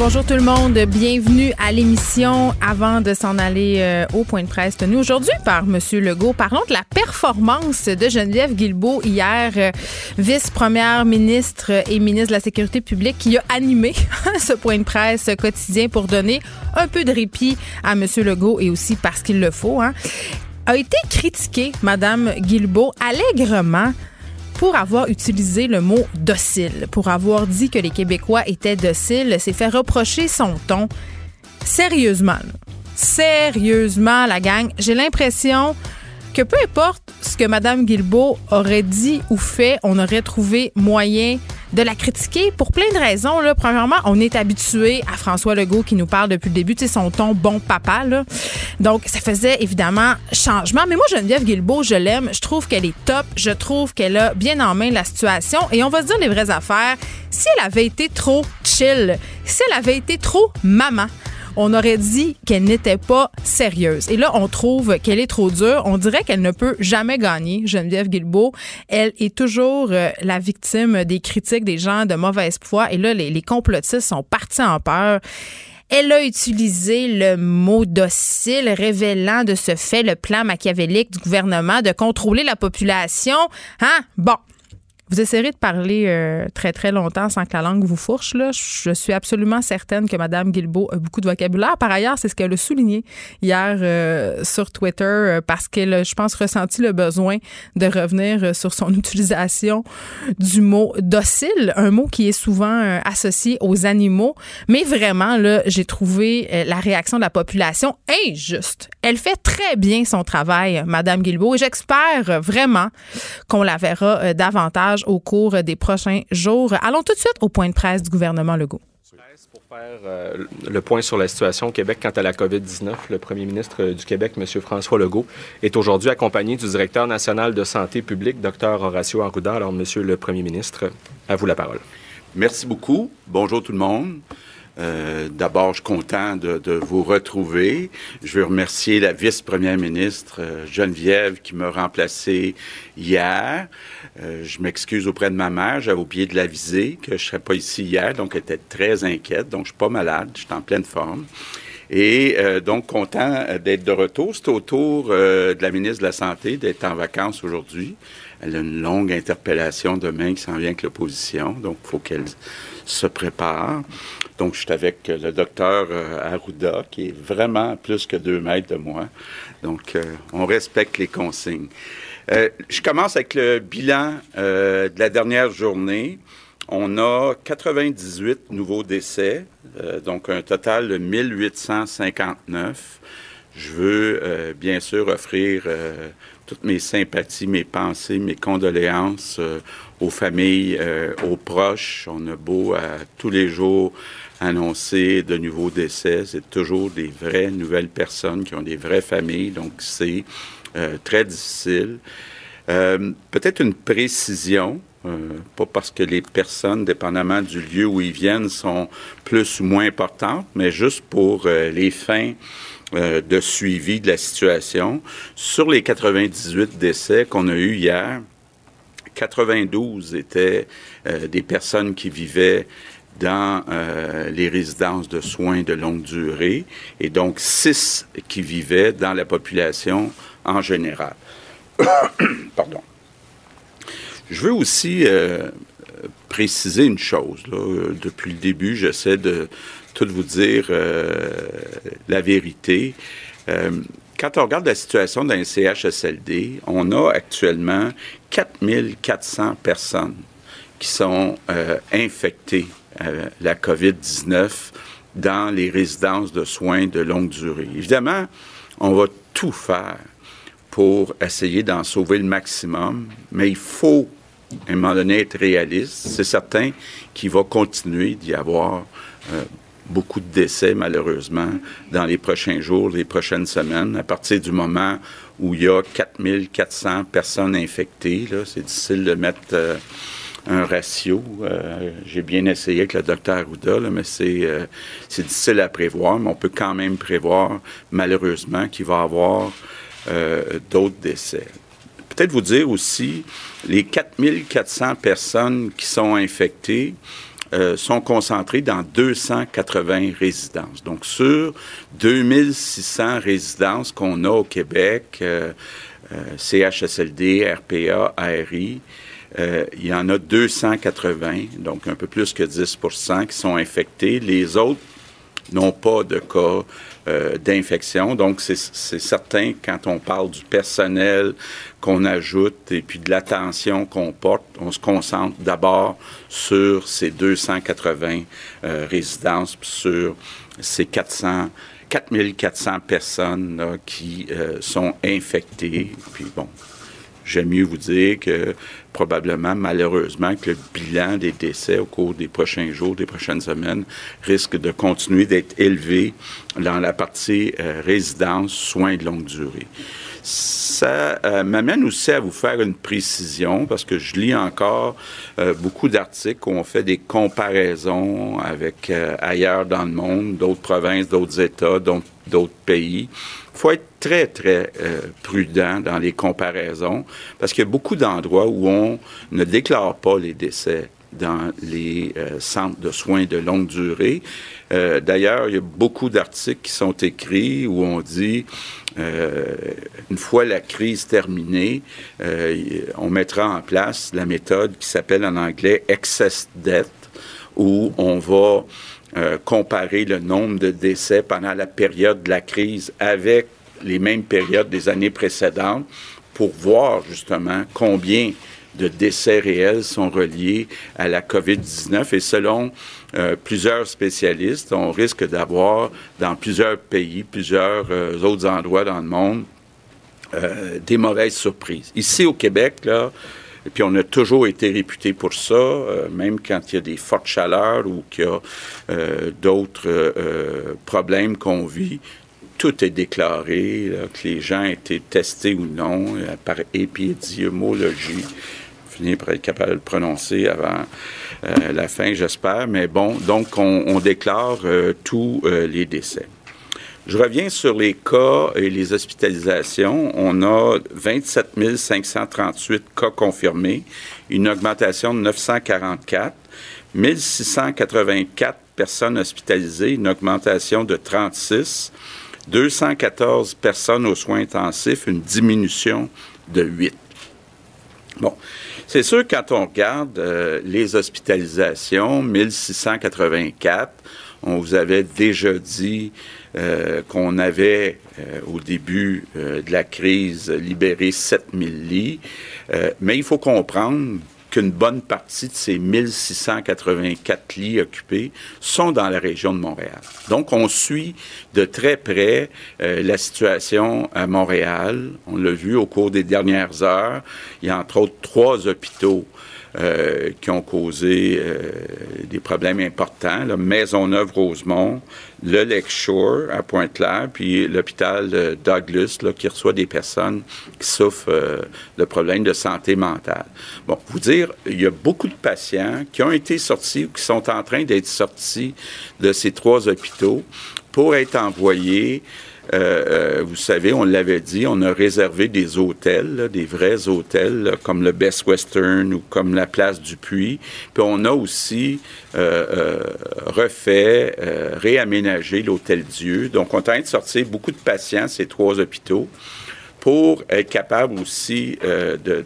Bonjour tout le monde, bienvenue à l'émission. Avant de s'en aller euh, au point de presse tenu aujourd'hui par M. Legault, parlons de la performance de Geneviève Guilbeault hier, euh, vice-première ministre et ministre de la Sécurité publique, qui a animé ce point de presse quotidien pour donner un peu de répit à M. Legault et aussi parce qu'il le faut. Hein, a été critiquée, Mme Guilbeault, allègrement pour avoir utilisé le mot docile, pour avoir dit que les Québécois étaient dociles, s'est fait reprocher son ton. Sérieusement, sérieusement, la gang, j'ai l'impression que peu importe ce que Mme Guilbeault aurait dit ou fait, on aurait trouvé moyen de la critiquer pour plein de raisons. Là. Premièrement, on est habitué à François Legault qui nous parle depuis le début, tu sais, son ton bon papa. Donc, ça faisait évidemment changement. Mais moi, Geneviève Guilbeault, je l'aime. Je trouve qu'elle est top. Je trouve qu'elle a bien en main la situation. Et on va se dire les vraies affaires. Si elle avait été trop chill, si elle avait été trop maman, on aurait dit qu'elle n'était pas sérieuse. Et là, on trouve qu'elle est trop dure. On dirait qu'elle ne peut jamais gagner, Geneviève Guilbeault. Elle est toujours euh, la victime des critiques des gens de mauvaise foi. Et là, les, complotistes sont partis en peur. Elle a utilisé le mot docile, révélant de ce fait le plan machiavélique du gouvernement de contrôler la population. Hein? Bon, vous essayerez de parler euh, très, très longtemps sans que la langue vous fourche. Là. Je suis absolument certaine que Mme Guilbeault a beaucoup de vocabulaire. Par ailleurs, c'est ce qu'elle a souligné hier euh, sur Twitter euh, parce qu'elle a, je pense, ressenti le besoin de revenir sur son utilisation du mot docile, un mot qui est souvent associé aux animaux. Mais vraiment, là, j'ai trouvé la réaction de la population injuste. Elle fait très bien son travail, Mme Guilbeault, et j'espère vraiment qu'on la verra davantage au cours des prochains jours. Allons tout de suite au point de presse du gouvernement Legault. Pour faire euh, le point sur la situation au Québec quant à la COVID-19, le premier ministre du Québec, M. François Legault, est aujourd'hui accompagné du directeur national de santé publique, Dr. Horacio Arruda. Alors, Monsieur le premier ministre, à vous la parole. Merci beaucoup. Bonjour tout le monde. Euh, D'abord, je suis content de, vous retrouver. Je veux remercier la vice-première ministre euh, Geneviève qui m'a remplacé hier. Euh, je m'excuse auprès de ma mère. J'avais oublié de l'aviser que je ne serais pas ici hier, donc elle était très inquiète. Donc, je suis pas malade. Je suis en pleine forme. Et donc, content d'être de retour. C'est au tour de la ministre de la Santé d'être en vacances aujourd'hui. Elle a une longue interpellation demain qui s'en vient avec l'opposition. Donc, il faut qu'elle se prépare. Donc, je suis avec le docteur Arruda, qui est vraiment plus que deux mètres de moi. Donc, on respecte les consignes. Euh, je commence avec le bilan euh, de la dernière journée. On a 98 nouveaux décès, euh, donc un total de 1859. Je veux euh, bien sûr offrir euh, toutes mes sympathies, mes pensées, mes condoléances aux familles, aux proches. On a beau à tous les jours annoncer de nouveaux décès. C'est toujours des vraies nouvelles personnes qui ont des vraies familles, donc c'est euh, très difficile. Euh, Peut-être une précision, euh, pas parce que les personnes, dépendamment du lieu où ils viennent, sont plus ou moins importantes, mais juste pour euh, les fins euh, de suivi de la situation. Sur les 98 décès qu'on a eus hier, 92 étaient euh, des personnes qui vivaient dans euh, les résidences de soins de longue durée et donc six qui vivaient dans la population en général. Pardon. Je veux aussi euh, préciser une chose. Depuis le début, j'essaie de tout vous dire euh, la vérité. Quand on regarde la situation les CHSLD, on a actuellement 4400 personnes qui sont infectées la COVID-19 dans les résidences de soins de longue durée. Évidemment, on va tout faire pour essayer d'en sauver le maximum, mais il faut, à un moment donné, être réaliste. C'est certain qu'il va continuer d'y avoir euh, beaucoup de décès, malheureusement, dans les prochains jours, les prochaines semaines, à partir du moment où il y a 4400 personnes infectées. C'est difficile de mettre euh, un ratio. Euh, j'ai bien essayé avec le docteur Ouda, mais euh, c'est difficile à prévoir, mais on peut quand même prévoir, malheureusement, qu'il va y avoir d'autres décès. Peut-être vous dire aussi, les 4400 personnes qui sont infectées, euh, sont concentrés dans 280 résidences. Donc, sur 2600 résidences qu'on a au Québec, euh, euh, CHSLD, RPA, ARI, il y en a 280, donc un peu plus que 10% qui sont infectés. Les autres n'ont pas de cas euh, d'infection. Donc, c'est certain, quand on parle du personnel qu'on ajoute et puis de l'attention qu'on porte, on se concentre d'abord sur ces 280 euh, résidences, sur ces 400 4400 personnes qui euh, sont infectées. Puis bon, j'aime mieux vous dire que probablement, malheureusement, que le bilan des décès au cours des prochains jours, des prochaines semaines, risque de continuer d'être élevé dans la partie euh, résidence, soins de longue durée. Ça euh, m'amène aussi à vous faire une précision parce que je lis encore euh, beaucoup d'articles où on fait des comparaisons avec ailleurs dans le monde, d'autres provinces, d'autres États, d'autres pays faut être très, très euh, prudent dans les comparaisons parce qu'il y a beaucoup d'endroits où on ne déclare pas les décès dans les euh, centres de soins de longue durée. Euh, d'ailleurs, il y a beaucoup d'articles qui sont écrits où on dit, une fois la crise terminée, on mettra en place la méthode qui s'appelle en anglais excess death, où on va euh, comparer le nombre de décès pendant la période de la crise avec les mêmes périodes des années précédentes pour voir justement combien de décès réels sont reliés à la COVID-19. Et selon euh, plusieurs spécialistes, on risque d'avoir dans plusieurs pays, plusieurs euh, autres endroits dans le monde, des mauvaises surprises. Ici au Québec, là, et puis on a toujours été réputé pour ça, euh, même quand il y a des fortes chaleurs ou qu'il y a euh, d'autres euh, problèmes qu'on vit. Tout est déclaré, que les gens aient été testés ou non par épidémiologie. Finir par être capable de le prononcer avant la fin, j'espère. Mais bon, donc on, on déclare tous les décès. Je reviens sur les cas et les hospitalisations. On a 27 538 cas confirmés, une augmentation de 944. 1684 personnes hospitalisées, une augmentation de 36. 214 personnes aux soins intensifs, une diminution de 8. Bon, c'est sûr, quand on regarde euh, les hospitalisations, 1684, on vous avait déjà dit euh, qu'on avait euh, au début euh, de la crise libéré 7000 lits, mais il faut comprendre qu'une bonne partie de ces 1684 lits occupés sont dans la région de Montréal. Donc, on suit de très près la situation à Montréal. On l'a vu au cours des dernières heures. Il y a entre autres trois hôpitaux euh, qui ont causé euh, des problèmes importants. Maisonneuve-Rosemont, le Lakeshore à Pointe-Claire, puis l'hôpital Douglas là, qui reçoit des personnes qui souffrent euh, de problèmes de santé mentale. Bon, vous dire, il y a beaucoup de patients qui ont été sortis ou qui sont en train d'être sortis de ces trois hôpitaux pour être envoyés euh, euh, vous savez, on l'avait dit, on a réservé des hôtels, des vrais hôtels, comme le Best Western ou comme la Place du Puy. Puis on a aussi euh, refait, réaménagé l'Hôtel Dieu. Donc, on est en de sortir beaucoup de patients, ces trois hôpitaux, pour être capable aussi de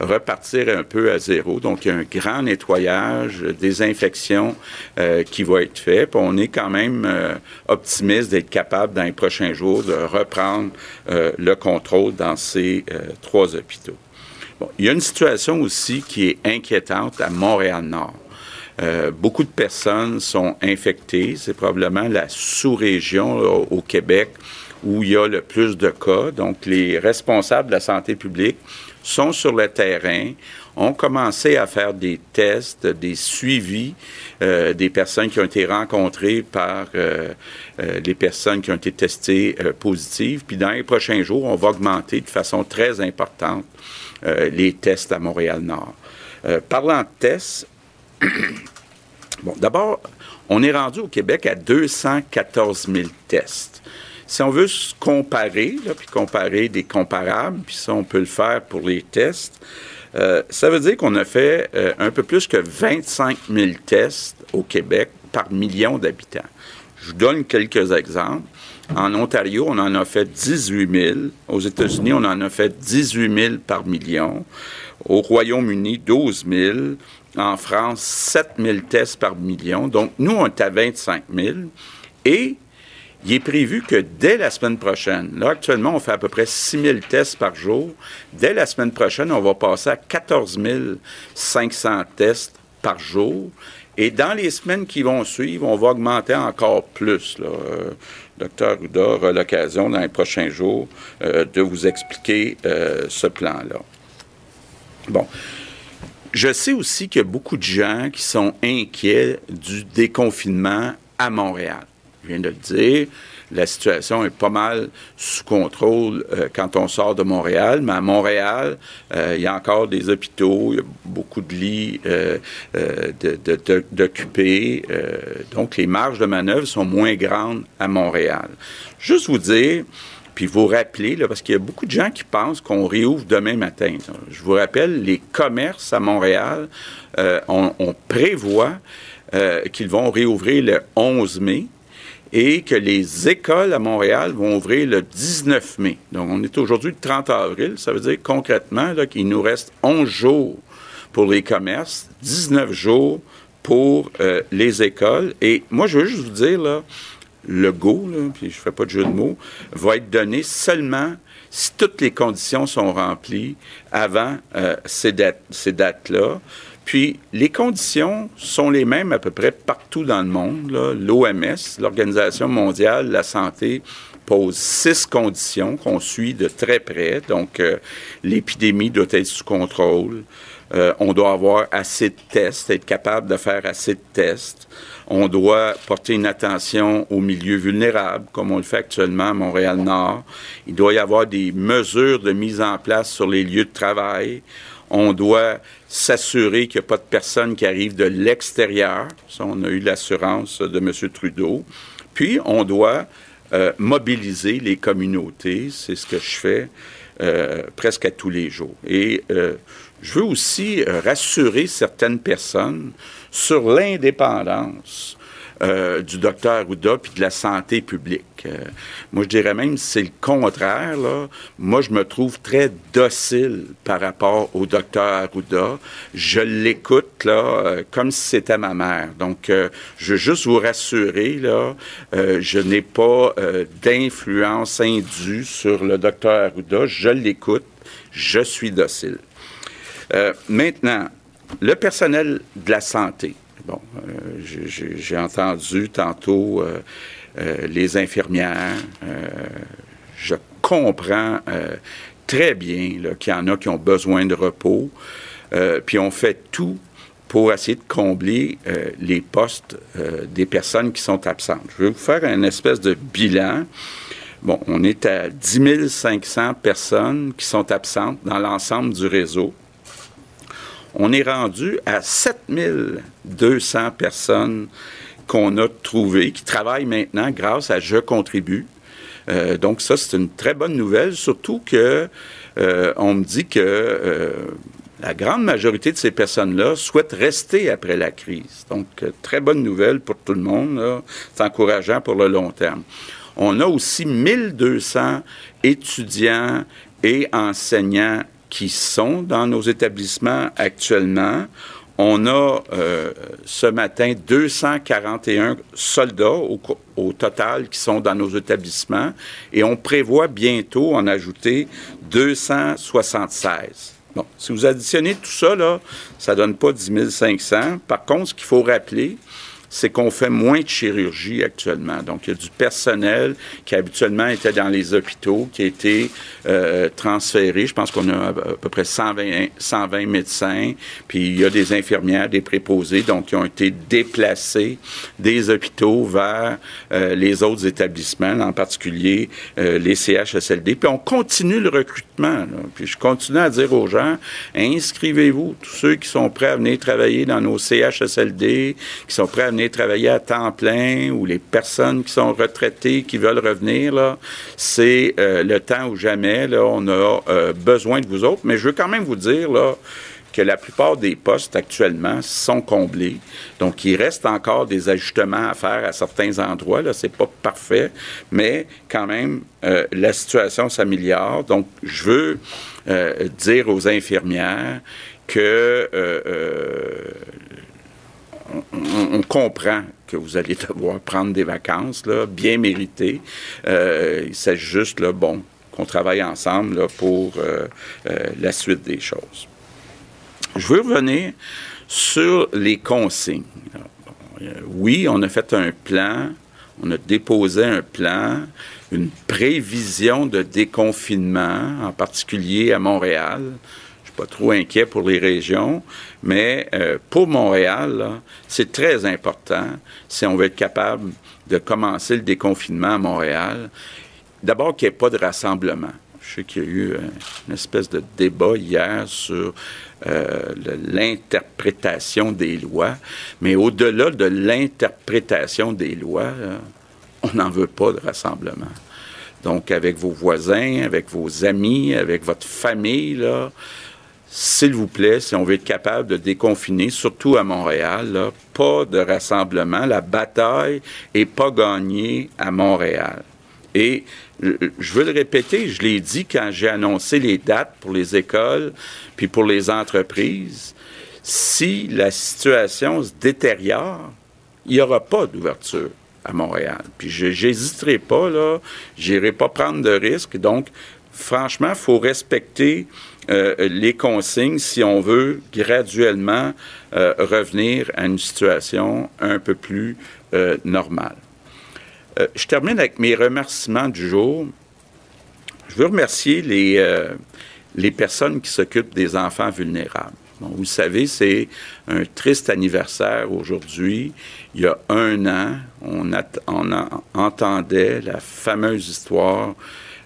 repartir un peu à zéro. Donc, il y a un grand nettoyage, désinfection euh, qui va être fait. On est quand même euh, optimiste d'être capable dans les prochains jours de reprendre euh, le contrôle dans ces trois hôpitaux. Il y a une situation aussi qui est inquiétante à Montréal-Nord. beaucoup de personnes sont infectées. C'est probablement la sous-région au Québec où il y a le plus de cas. Donc, les responsables de la santé publique sont sur le terrain. ont commencé à faire des tests, des suivis euh, des personnes qui ont été rencontrées par euh, euh, les personnes qui ont été testées positives. Puis dans les prochains jours, on va augmenter de façon très importante les tests à Montréal-Nord. parlant de tests, bon, d'abord, on est rendu au Québec à 214 000 tests. Si on veut se comparer, puis comparer des comparables, puis ça, on peut le faire pour les tests, euh, ça veut dire qu'on a fait euh, un peu plus que 25 000 tests au Québec par million d'habitants. Je vous donne quelques exemples. En Ontario, on en a fait 18 000. Aux États-Unis, on en a fait 18 000 par million. Au Royaume-Uni, 12 000. En France, 7 000 tests par million. Donc, nous, on est à 25 000. Et il est prévu que dès la semaine prochaine, là actuellement on fait à peu près 6 000 tests par jour, dès la semaine prochaine on va passer à 14 500 tests par jour. Et dans les semaines qui vont suivre, on va augmenter encore plus. Là. Euh, docteur Houda aura l'occasion dans les prochains jours euh, de vous expliquer euh, ce plan-là. Bon. Je sais aussi qu'il y a beaucoup de gens qui sont inquiets du déconfinement à Montréal je viens de le dire. La situation est pas mal sous contrôle euh, quand on sort de Montréal, mais à Montréal, euh, il y a encore des hôpitaux, il y a beaucoup de lits euh, d'occupés, donc les marges de manœuvre sont moins grandes à Montréal. Juste vous dire, puis vous rappeler, là, parce qu'il y a beaucoup de gens qui pensent qu'on réouvre demain matin. Je vous rappelle, les commerces à Montréal, on, on, prévoit qu'ils vont réouvrir le 11 mai et que les écoles à Montréal vont ouvrir le 19 mai. Donc, on est aujourd'hui le 30 avril. Ça veut dire concrètement qu'il nous reste 11 jours pour les commerces, 19 jours pour euh, les écoles. Et moi, je veux juste vous dire, là, le go, puis je ne fais pas de jeu de mots, va être donné seulement si toutes les conditions sont remplies avant euh, ces dates-là. Puis, les conditions sont les mêmes à peu près partout dans le monde. L'OMS, l'Organisation mondiale de la santé, pose six conditions qu'on suit de très près. Donc, euh, l'épidémie doit être sous contrôle. Euh, on doit avoir assez de tests, être capable de faire assez de tests. On doit porter une attention aux milieux vulnérables, comme on le fait actuellement à Montréal-Nord. Il doit y avoir des mesures de mise en place sur les lieux de travail. On doit s'assurer qu'il n'y a pas de personnes qui arrivent de l'extérieur. Ça, on a eu l'assurance de M. Trudeau. Puis, on doit euh, mobiliser les communautés. C'est ce que je fais euh, presque à tous les jours. Et euh, je veux aussi rassurer certaines personnes sur l'indépendance euh, du docteur Arruda puis de la santé publique. Euh, moi, je dirais même c'est le contraire. Là. Moi, je me trouve très docile par rapport au docteur Arruda. Je l'écoute là euh, comme si c'était ma mère. Donc, je veux juste vous rassurer là, je n'ai pas d'influence indue sur le docteur Arruda. Je l'écoute. Je suis docile. maintenant, le personnel de la santé. Bon, euh, j'ai entendu tantôt euh, euh, les infirmières. je comprends très bien qu'il y en a qui ont besoin de repos. puis on fait tout pour essayer de combler les postes des personnes qui sont absentes. Je vais vous faire un espèce de bilan. Bon, on est à 10 500 personnes qui sont absentes dans l'ensemble du réseau on est rendu à 7200 personnes qu'on a trouvées, qui travaillent maintenant grâce à Je contribue. Euh, donc ça, c'est une très bonne nouvelle, surtout que euh, on me dit que euh, la grande majorité de ces personnes-là souhaitent rester après la crise. Donc, très bonne nouvelle pour tout le monde. C'est encourageant pour le long terme. On a aussi 1200 étudiants et enseignants qui sont dans nos établissements actuellement. On a euh, ce matin 241 soldats au, au, total qui sont dans nos établissements et on prévoit bientôt en ajouter 276. Bon, si vous additionnez tout ça, là, ça donne pas 10 500. Par contre, ce qu'il faut rappeler, c'est qu'on fait moins de chirurgie actuellement. Donc, il y a du personnel qui habituellement était dans les hôpitaux, qui a été euh, transféré. Je pense qu'on a à peu près 120, 120 médecins, puis il y a des infirmières, des préposés, donc qui ont été déplacés des hôpitaux vers euh, les autres établissements, en particulier euh, les CHSLD. Puis on continue le recrutement. Puis je continue à dire aux gens, inscrivez-vous, tous ceux qui sont prêts à venir travailler dans nos CHSLD, qui sont prêts à venir travailler à temps plein, ou les personnes qui sont retraitées, qui veulent revenir, là, c'est euh, le temps ou jamais. Là, on a euh, besoin de vous autres. Mais je veux quand même vous dire, là, que la plupart des postes actuellement sont comblés. Donc, il reste encore des ajustements à faire à certains endroits. Là, c'est pas parfait, mais quand même, euh, la situation s'améliore. Donc, je veux dire aux infirmières que on, comprend que vous allez devoir prendre des vacances, bien méritées. il s'agit juste, bon, qu'on travaille ensemble pour la suite des choses. Je veux revenir sur les consignes. Oui, on a fait un plan, on a déposé un plan, une prévision de déconfinement, en particulier à Montréal. Trop inquiet pour les régions, mais euh, pour Montréal, c'est très important si on veut être capable de commencer le déconfinement à Montréal. D'abord qu'il n'y ait pas de rassemblement. Je sais qu'il y a eu une espèce de débat hier sur euh, l'interprétation des lois, mais au-delà de l'interprétation des lois, on n'en veut pas de rassemblement. Donc, avec vos voisins, avec vos amis, avec votre famille, là, s'il vous plaît, si on veut être capable de déconfiner, surtout à Montréal, pas de rassemblement. La bataille n'est pas gagnée à Montréal. Et je veux le répéter, je l'ai dit quand j'ai annoncé les dates pour les écoles puis pour les entreprises. Si la situation se détériore, il n'y aura pas d'ouverture à Montréal. Puis je n'hésiterai pas, là, j'irai pas prendre de risques. Donc, franchement, faut respecter euh, les consignes si on veut graduellement euh, revenir à une situation un peu plus euh, normale. Je termine avec mes remerciements du jour. Je veux remercier les, les personnes qui s'occupent des enfants vulnérables. vous savez, c'est un triste anniversaire aujourd'hui. Il y a un an, on entendait la fameuse histoire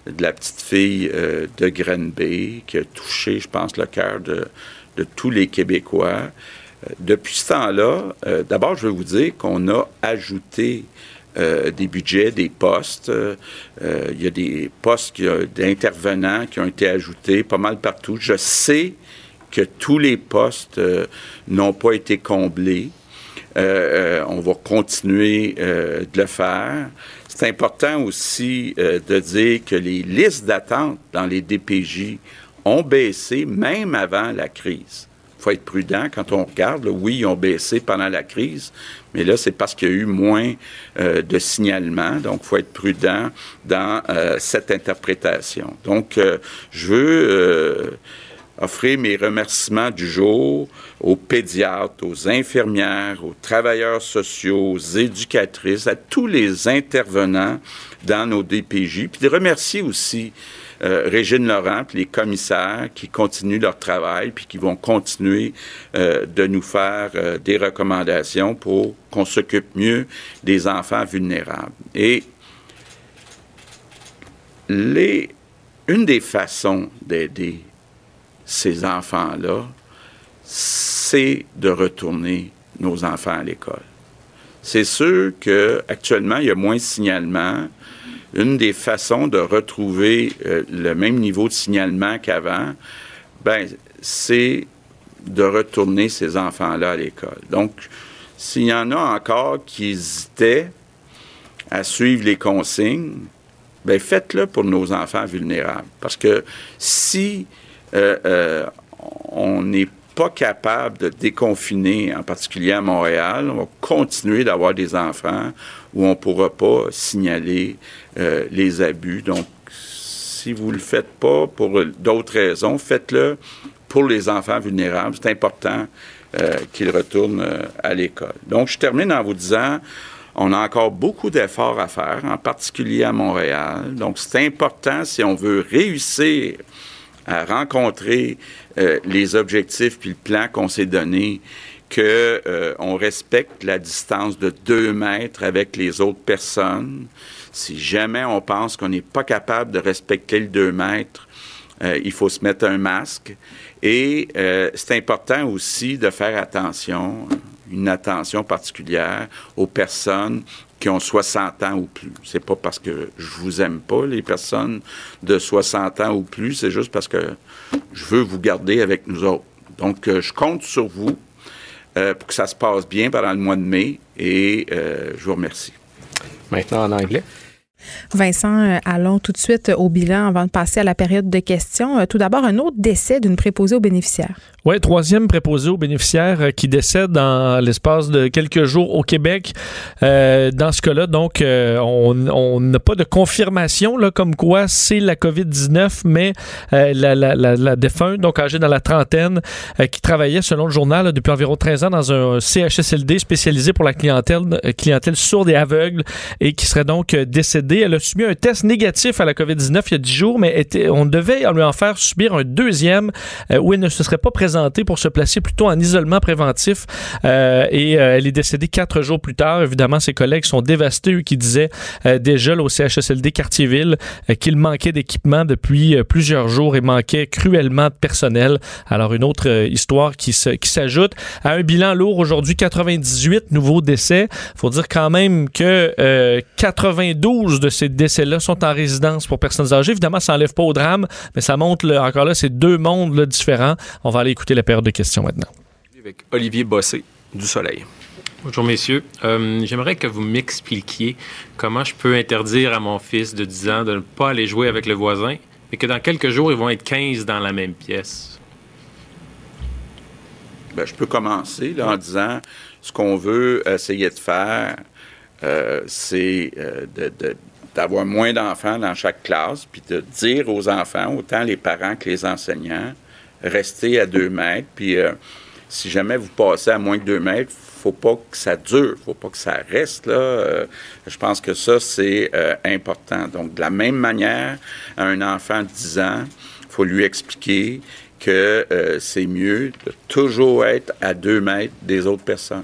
de la petite fille euh, de Grenby qui a touché, je pense, le cœur de, tous les Québécois. depuis ce temps-là, d'abord, je veux vous dire qu'on a ajouté euh, des budgets, des postes. Euh, il y a des postes d'intervenants qui ont été ajoutés pas mal partout. Je sais que tous les postes euh, n'ont pas été comblés. on va continuer de le faire. C'est important aussi de dire que les listes d'attente dans les DPJ ont baissé même avant la crise faut être prudent quand on regarde. oui, ils ont baissé pendant la crise, mais là, c'est parce qu'il y a eu moins euh, de signalements. Donc, il faut être prudent dans euh, cette interprétation. Donc, euh, je veux offrir mes remerciements du jour aux pédiatres, aux infirmières, aux travailleurs sociaux, aux éducatrices, à tous les intervenants dans nos DPJ, puis de remercier aussi euh, Régine Laurent, puis les commissaires qui continuent leur travail, puis qui vont continuer euh, de nous faire euh, des recommandations pour qu'on s'occupe mieux des enfants vulnérables. Et les, une des façons d'aider ces enfants-là, c'est de retourner nos enfants à l'école. C'est sûr qu'actuellement, il y a moins de signalements une des façons de retrouver euh, le même niveau de signalement qu'avant, ben, c'est de retourner ces enfants-là à l'école. Donc, s'il y en a encore qui hésitaient à suivre les consignes, ben faites-le pour nos enfants vulnérables. Parce que si on n'est pas capable de déconfiner, en particulier à Montréal, on va continuer d'avoir des enfants où on ne pourra pas signaler euh, les abus. Donc, si vous ne le faites pas pour d'autres raisons, faites-le pour les enfants vulnérables. C'est important qu'ils retournent à l'école. Donc, je termine en vous disant, on a encore beaucoup d'efforts à faire, en particulier à Montréal. Donc, c'est important si on veut réussir à rencontrer les objectifs puis le plan qu'on s'est donné qu'on euh, respecte la distance de deux mètres avec les autres personnes. Si jamais on pense qu'on n'est pas capable de respecter le deux mètres, euh, il faut se mettre un masque. Et euh, c'est important aussi de faire attention, une attention particulière aux personnes qui ont 60 ans ou plus. C'est pas parce que je vous aime pas, les personnes de 60 ans ou plus, c'est juste parce que je veux vous garder avec nous autres. Donc, je compte sur vous euh, pour que ça se passe bien pendant le mois de mai et euh, je vous remercie. Maintenant en anglais. Vincent, euh, allons tout de suite au bilan avant de passer à la période de questions. Tout d'abord, un autre décès d'une préposée aux bénéficiaires. Oui, troisième préposé aux bénéficiaires euh, qui décède dans l'espace de quelques jours au Québec. Euh, dans ce cas-là, donc, euh, on n'a pas de confirmation là, comme quoi c'est la COVID-19, mais la, défunte, donc âgée dans la trentaine, qui travaillait, selon le journal, depuis environ 13 ans dans un CHSLD spécialisé pour la clientèle, clientèle sourde et aveugle, et qui serait donc décédée. Elle a subi un test négatif à la COVID-19 il y a 10 jours, mais on devait lui en faire subir un deuxième où elle ne se serait pas présentée pour se placer plutôt en isolement préventif. Euh, et euh, elle est décédée quatre jours plus tard. Évidemment, ses collègues sont dévastés, eux qui disaient euh, déjà au CHSLD Quartier-Ville qu'il manquait d'équipement depuis plusieurs jours et manquait cruellement de personnel. Alors, une autre histoire qui s'ajoute à un bilan lourd aujourd'hui, 98 nouveaux décès. faut dire quand même que 92 de ces décès-là sont en résidence pour personnes âgées. Évidemment, ça n'enlève pas au drame, mais ça montre encore là, c'est deux mondes différents. On va aller écouter la période de questions maintenant. Avec Olivier Bossé du Soleil. Bonjour messieurs. Euh, j'aimerais que vous m'expliquiez comment je peux interdire à mon fils de 10 ans de ne pas aller jouer avec le voisin, mais que dans quelques jours, ils vont être 15 dans la même pièce. Ben, je peux commencer en disant ce qu'on veut essayer de faire, euh, c'est euh, d'avoir moins d'enfants dans chaque classe, puis de dire aux enfants, autant les parents que les enseignants, rester à deux mètres. Puis euh, si jamais vous passez à moins de deux mètres, faut pas que ça dure, faut pas que ça reste là. Euh, je pense que ça c'est euh, important. Donc de la même manière, à un enfant de 10 ans, faut lui expliquer que c'est mieux de toujours être à deux mètres des autres personnes.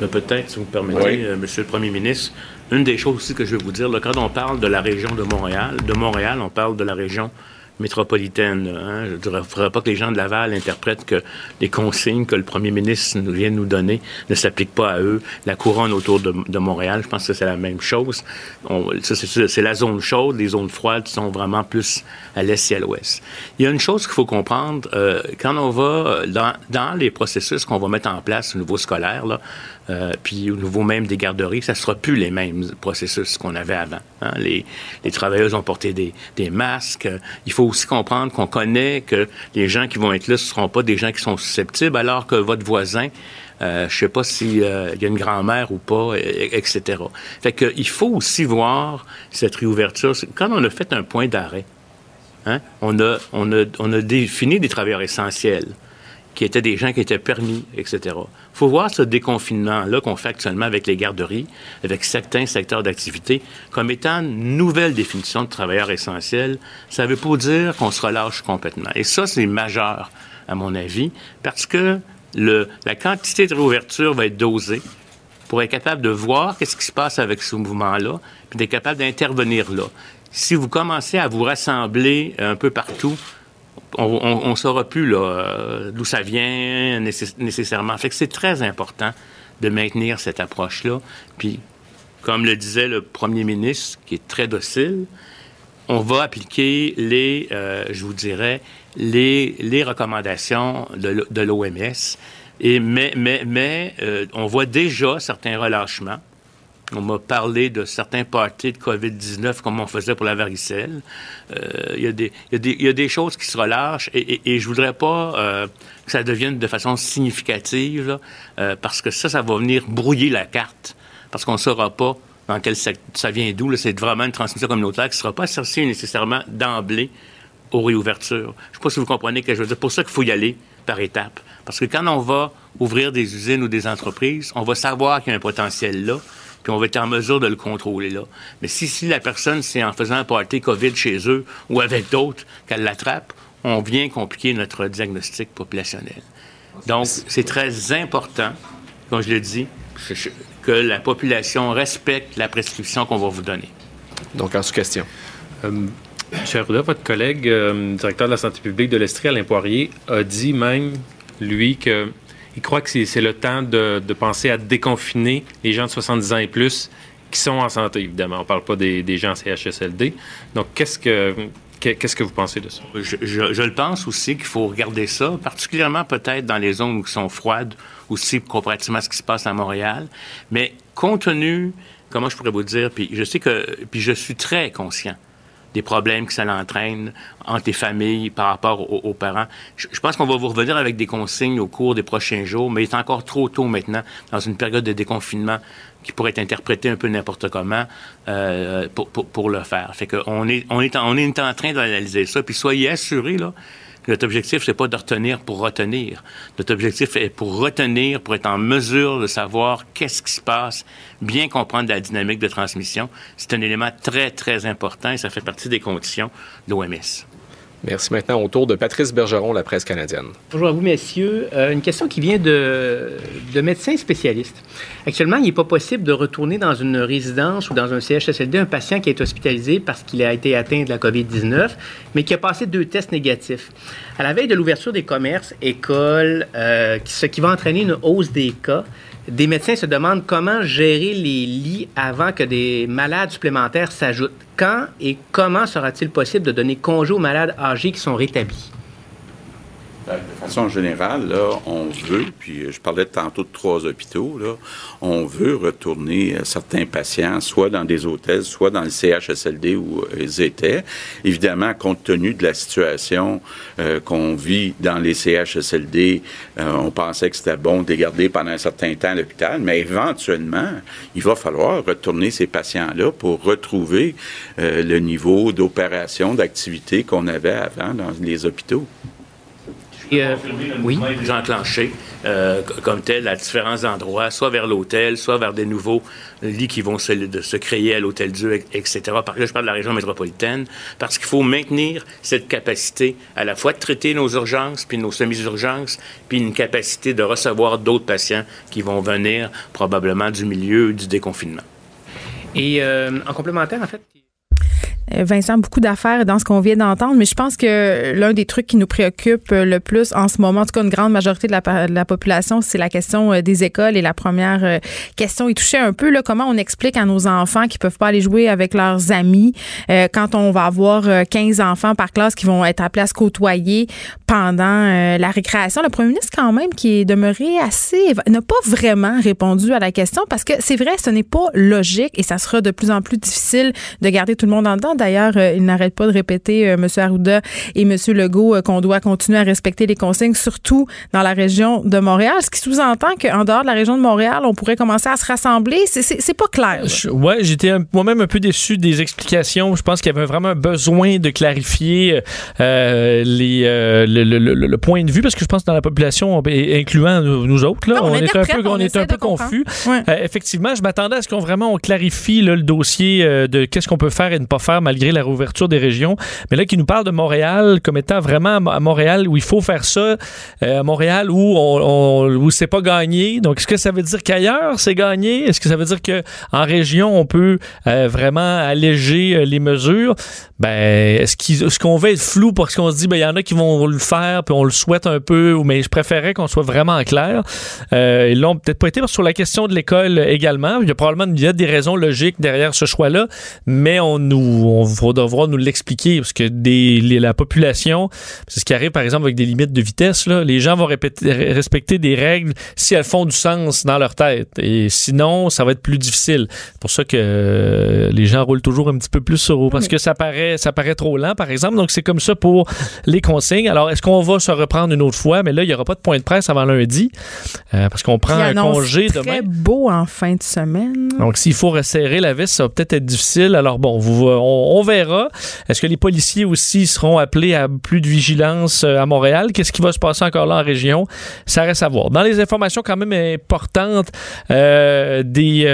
Peut-être, si vous me permettez, Monsieur le Premier ministre, une des choses aussi que je vais vous dire, quand on parle de la région de Montréal, de Montréal, on parle de la région métropolitaine. Hein. Je ne voudrais pas que les gens de Laval interprètent que les consignes que le premier ministre vient de nous donner ne s'appliquent pas à eux. La couronne autour de, Montréal, je pense que c'est la même chose. c'est la zone chaude. Les zones froides sont vraiment plus à l'est et à l'ouest. Il y a une chose qu'il faut comprendre. Euh, quand on va euh, dans, dans les processus qu'on va mettre en place au niveau scolaire, là, euh, puis au niveau même des garderies, ça ne sera plus les mêmes processus qu'on avait avant. Hein. Les, les, travailleuses ont porté des, masques. Il faut aussi comprendre qu'on connaît que les gens qui vont être là, ne seront pas des gens qui sont susceptibles, alors que votre voisin, euh, je ne sais pas s'il euh, y a une grand-mère ou pas, etc. Fait que, il faut aussi voir cette réouverture. Quand on a fait un point d'arrêt, hein, on a défini des travailleurs essentiels qui étaient des gens qui étaient permis, etc. Il faut voir ce déconfinement-là qu'on fait actuellement avec les garderies, avec certains secteurs d'activité, comme étant une nouvelle définition de travailleurs essentiels. Ça veut pas dire qu'on se relâche complètement. Et ça, c'est majeur, à mon avis, parce que le, la quantité de réouverture va être dosée pour être capable de voir qu'est-ce qui se passe avec ce mouvement-là, puis d'être capable d'intervenir là. Si vous commencez à vous rassembler un peu partout, on ne saura plus euh, d'où ça vient nécessairement. C'est très important de maintenir cette approche-là. Puis, comme le disait le premier ministre, qui est très docile, on va appliquer les, euh, je vous dirais, les, recommandations de, l'OMS. Mais euh, on voit déjà certains relâchements. On m'a parlé de certains parties de COVID-19 comme on faisait pour la varicelle. Il y, a des choses qui se relâchent et, et, je voudrais pas euh, que ça devienne de façon significative euh, parce que ça, ça va venir brouiller la carte parce qu'on ne saura pas dans quel ça vient d'où. C'est vraiment une transmission communautaire qui ne sera pas associée nécessairement d'emblée aux réouvertures. Je ne sais pas si vous comprenez que je veux dire. pour ça qu'il faut y aller par étapes. Parce que quand on va ouvrir des usines ou des entreprises, on va savoir qu'il y a un potentiel là, puis on va être en mesure de le contrôler là. Mais si, si la personne, c'est en faisant un party COVID chez eux ou avec d'autres qu'elle l'attrape, on vient compliquer notre diagnostic populationnel. Donc, c'est très important, comme je l'ai dit, que la population respecte la prescription qu'on va vous donner. Donc, en sous-question. Euh, Cher Ruda, votre collègue, euh, directeur de la santé publique de l'Estrie, Alain Poirier, a dit même, lui, que il croit que c'est le temps de, penser à déconfiner les gens de 70 ans et plus qui sont en santé, évidemment. On ne parle pas des, gens en CHSLD. Donc, qu'est-ce que, Qu'est-ce que vous pensez de ça? Je, je, le pense aussi qu'il faut regarder ça, particulièrement peut-être dans les zones qui sont froides, aussi comparativement à ce qui se passe à Montréal. Mais compte tenu, comment je pourrais vous dire, puis je sais que, puis je suis très conscient des problèmes que ça entraîne entre les familles par rapport aux, parents. Je, pense qu'on va vous revenir avec des consignes au cours des prochains jours, mais il est encore trop tôt maintenant, dans une période de déconfinement qui pourrait être interprétée un peu n'importe comment euh, pour, pour, pour, le faire. Fait qu'on est, on est, on est en train d'analyser ça, puis soyez assurés, là, notre objectif, c'est pas de retenir pour retenir. Notre objectif est pour retenir, pour être en mesure de savoir qu'est-ce qui se passe, bien comprendre la dynamique de transmission. C'est un élément très, très important et ça fait partie des conditions de l'OMS. Merci. Maintenant, au tour de Patrice Bergeron, la presse canadienne. Bonjour à vous, messieurs. Euh, une question qui vient de, de médecins spécialistes. Actuellement, il n'est pas possible de retourner dans une résidence ou dans un CHSLD un patient qui est hospitalisé parce qu'il a été atteint de la COVID-19, mais qui a passé deux tests négatifs. À la veille de l'ouverture des commerces, écoles, euh, ce qui va entraîner une hausse des cas, des médecins se demandent comment gérer les lits avant que des malades supplémentaires s'ajoutent. Quand et comment sera-t-il possible de donner congé aux malades âgés qui sont rétablis? Ben, de façon générale, là, on veut, puis je parlais tantôt de trois hôpitaux, là, on veut retourner euh, certains patients soit dans des hôtels, soit dans le CHSLD où ils étaient. Évidemment, compte tenu de la situation euh, qu'on vit dans les CHSLD, euh, on pensait que c'était bon de les garder pendant un certain temps l'hôpital, mais éventuellement, il va falloir retourner ces patients-là pour retrouver le niveau d'opération, d'activité qu'on avait avant dans les hôpitaux. Euh, oui. enclenchés euh, comme tel à différents endroits, soit vers l'hôtel, soit vers des nouveaux lits qui vont se, de, se créer à l'Hôtel Dieu, etc. Par là, je parle de la région métropolitaine, parce qu'il faut maintenir cette capacité à la fois de traiter nos urgences, puis nos semi-urgences, puis une capacité de recevoir d'autres patients qui vont venir probablement du milieu du déconfinement. Et euh, en complémentaire, en fait, Vincent, beaucoup d'affaires dans ce qu'on vient d'entendre, mais je pense que l'un des trucs qui nous préoccupe le plus en ce moment, en tout cas une grande majorité de la, population, c'est la question euh, des écoles. Et la première euh, question est touchée un peu là, comment on explique à nos enfants qui peuvent pas aller jouer avec leurs amis quand on va avoir 15 enfants par classe qui vont être à se côtoyer pendant la récréation? Le premier ministre, quand même, qui est demeuré assez, n'a pas vraiment répondu à la question parce que c'est vrai, ce n'est pas logique et ça sera de plus en plus difficile de garder tout le monde en dedans D'ailleurs, euh, il n'arrête pas de répéter, euh, M. Arruda et M. Legault, euh, qu'on doit continuer à respecter les consignes, surtout dans la région de Montréal. Ce qui sous-entend qu'en dehors de la région de Montréal, on pourrait commencer à se rassembler. C'est pas clair. Oui, j'étais moi-même un peu déçu des explications. Je pense qu'il y avait vraiment besoin de clarifier les, le, point de vue, parce que je pense que dans la population, incluant nous, autres, là, on, est un peu, on, est un peu confus. effectivement, je m'attendais à ce qu'on vraiment on clarifie le dossier de qu'est-ce qu'on peut faire et ne pas faire malgré la réouverture des régions. Mais là, qui nous parle de Montréal comme étant vraiment à Montréal où il faut faire ça, euh, à Montréal où on, où c'est pas gagné. Donc, est-ce que ça veut dire qu'ailleurs c'est gagné? Est-ce que ça veut dire que en région on peut euh, vraiment alléger euh, les mesures? Ben, est-ce qu'on va être flou parce qu'on se dit ben il y en a qui vont le faire puis on le souhaite un peu, mais je préférais qu'on soit vraiment clair. ils l'ont peut-être pas été sur la question de l'école également. Il y a probablement il y a des raisons logiques derrière ce choix-là, mais on nous on va devoir nous l'expliquer parce que des, la population, c'est ce qui arrive par exemple avec des limites de vitesse, là, les gens vont respecter des règles si elles font du sens dans leur tête. Et sinon, ça va être plus difficile. C'est pour ça que euh, les gens roulent toujours un petit peu plus sur parce que ça paraît, ça paraît trop lent, par exemple. Donc, c'est comme ça pour les consignes. Alors, est-ce qu'on va se reprendre une autre fois? Mais là, il n'y aura pas de point de presse avant lundi euh, parce qu'on prend un congé très demain. très beau en fin de semaine. Donc, s'il faut resserrer la vis, ça va peut-être être difficile. Alors, bon, vous, on on, verra. Est-ce que les policiers aussi seront appelés à plus de vigilance à Montréal? Qu'est-ce qui va se passer encore là en région? Ça reste à voir. Dans les informations quand même importantes, des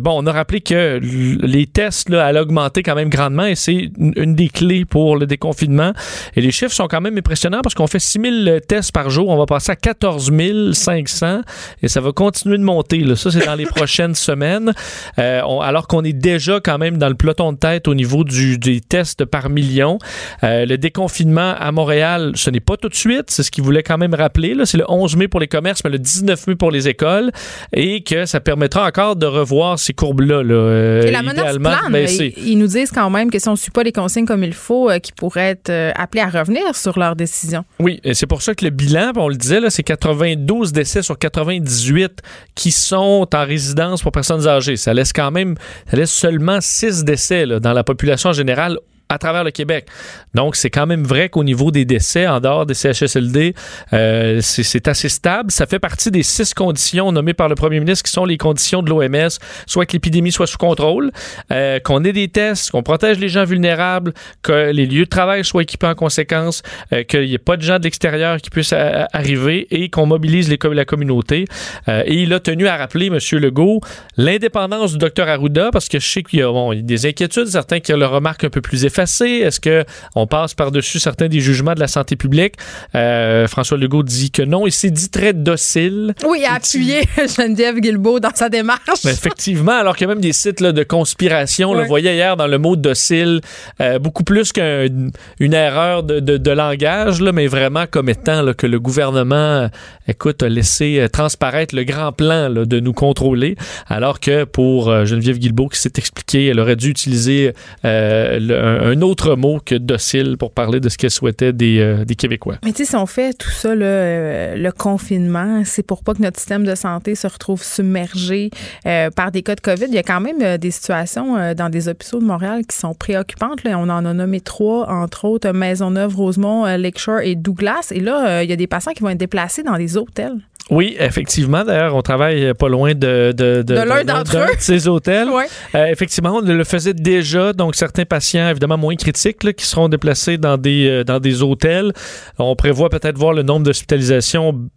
bon, on a rappelé que les tests là, allaient augmenter quand même grandement et c'est une, des clés pour le déconfinement. Et les chiffres sont quand même impressionnants parce qu'on fait 6000 tests par jour. On va passer à 14 500 et ça va continuer de monter. Là. Ça, c'est dans les prochaines semaines. Euh, alors qu'on est déjà quand même dans le peloton de tête au niveau du, des tests par million. Euh, le déconfinement à Montréal, ce n'est pas tout de suite. C'est ce qu'il voulait quand même rappeler. C'est le 11 mai pour les commerces, mais le 19 mai pour les écoles. Et que ça permettra encore de revoir ces courbes-là. Là, euh, et la menace plane, ils, ils, nous disent quand même que si on ne suit pas les consignes comme il faut, qu'ils pourraient être appelés à revenir sur leur décision. Oui, et c'est pour ça que le bilan, on le disait, c'est 92 décès sur 98 qui sont en résidence pour personnes âgées. Ça laisse quand même, ça laisse seulement 6 décès dans la population générale à travers le Québec. Donc, c'est quand même vrai qu'au niveau des décès, en dehors des CHSLD, euh, c'est assez stable. Ça fait partie des six conditions nommées par le premier ministre qui sont les conditions de l'OMS, soit que l'épidémie soit sous contrôle, euh, qu'on ait des tests, qu'on protège les gens vulnérables, que les lieux de travail soient équipés en conséquence, euh, qu'il n'y ait pas de gens de l'extérieur qui puissent arriver et qu'on mobilise la communauté. et il a tenu à rappeler, M. Legault, l'indépendance du docteur Arruda, parce que je sais qu'il y, a des inquiétudes, certains qui le remarquent un peu plus effacées est-ce que on passe par-dessus certains des jugements de la santé publique? Euh, François Legault dit que non. Il s'est dit très docile. Oui, il a appuyé Geneviève Guilbeault dans sa démarche. effectivement, alors qu'il y a même des sites là, de conspiration. On le voyait hier dans le mot docile, euh, beaucoup plus qu'une erreur de, de, langage, là, mais vraiment comme étant là, que le gouvernement, écoute, a laissé transparaître le grand plan de nous contrôler, alors que pour euh, Geneviève Guilbeault qui s'est expliquée, elle aurait dû utiliser le, un, un autre mot que docile pour parler de ce qu'elle souhaitait des, euh, des, Québécois. Mais tu sais, si on fait tout ça, euh, le confinement, c'est pour pas que notre système de santé se retrouve submergé euh, par des cas de COVID. Il y a quand même des situations dans des hôpitaux de Montréal qui sont préoccupantes. Là. On en a nommé trois, entre autres Maisonneuve, Rosemont, Lakeshore et Douglas. Et là, il y a des patients qui vont être déplacés dans des hôtels. Oui, effectivement. D'ailleurs, on travaille pas loin de, de, de, l'un d'entre eux. ces hôtels. effectivement, on le faisait déjà. Donc, certains patients, évidemment, moins critiques, qui seront déplacés dans des, euh, dans des hôtels. On prévoit peut-être voir le nombre d'hospitalisations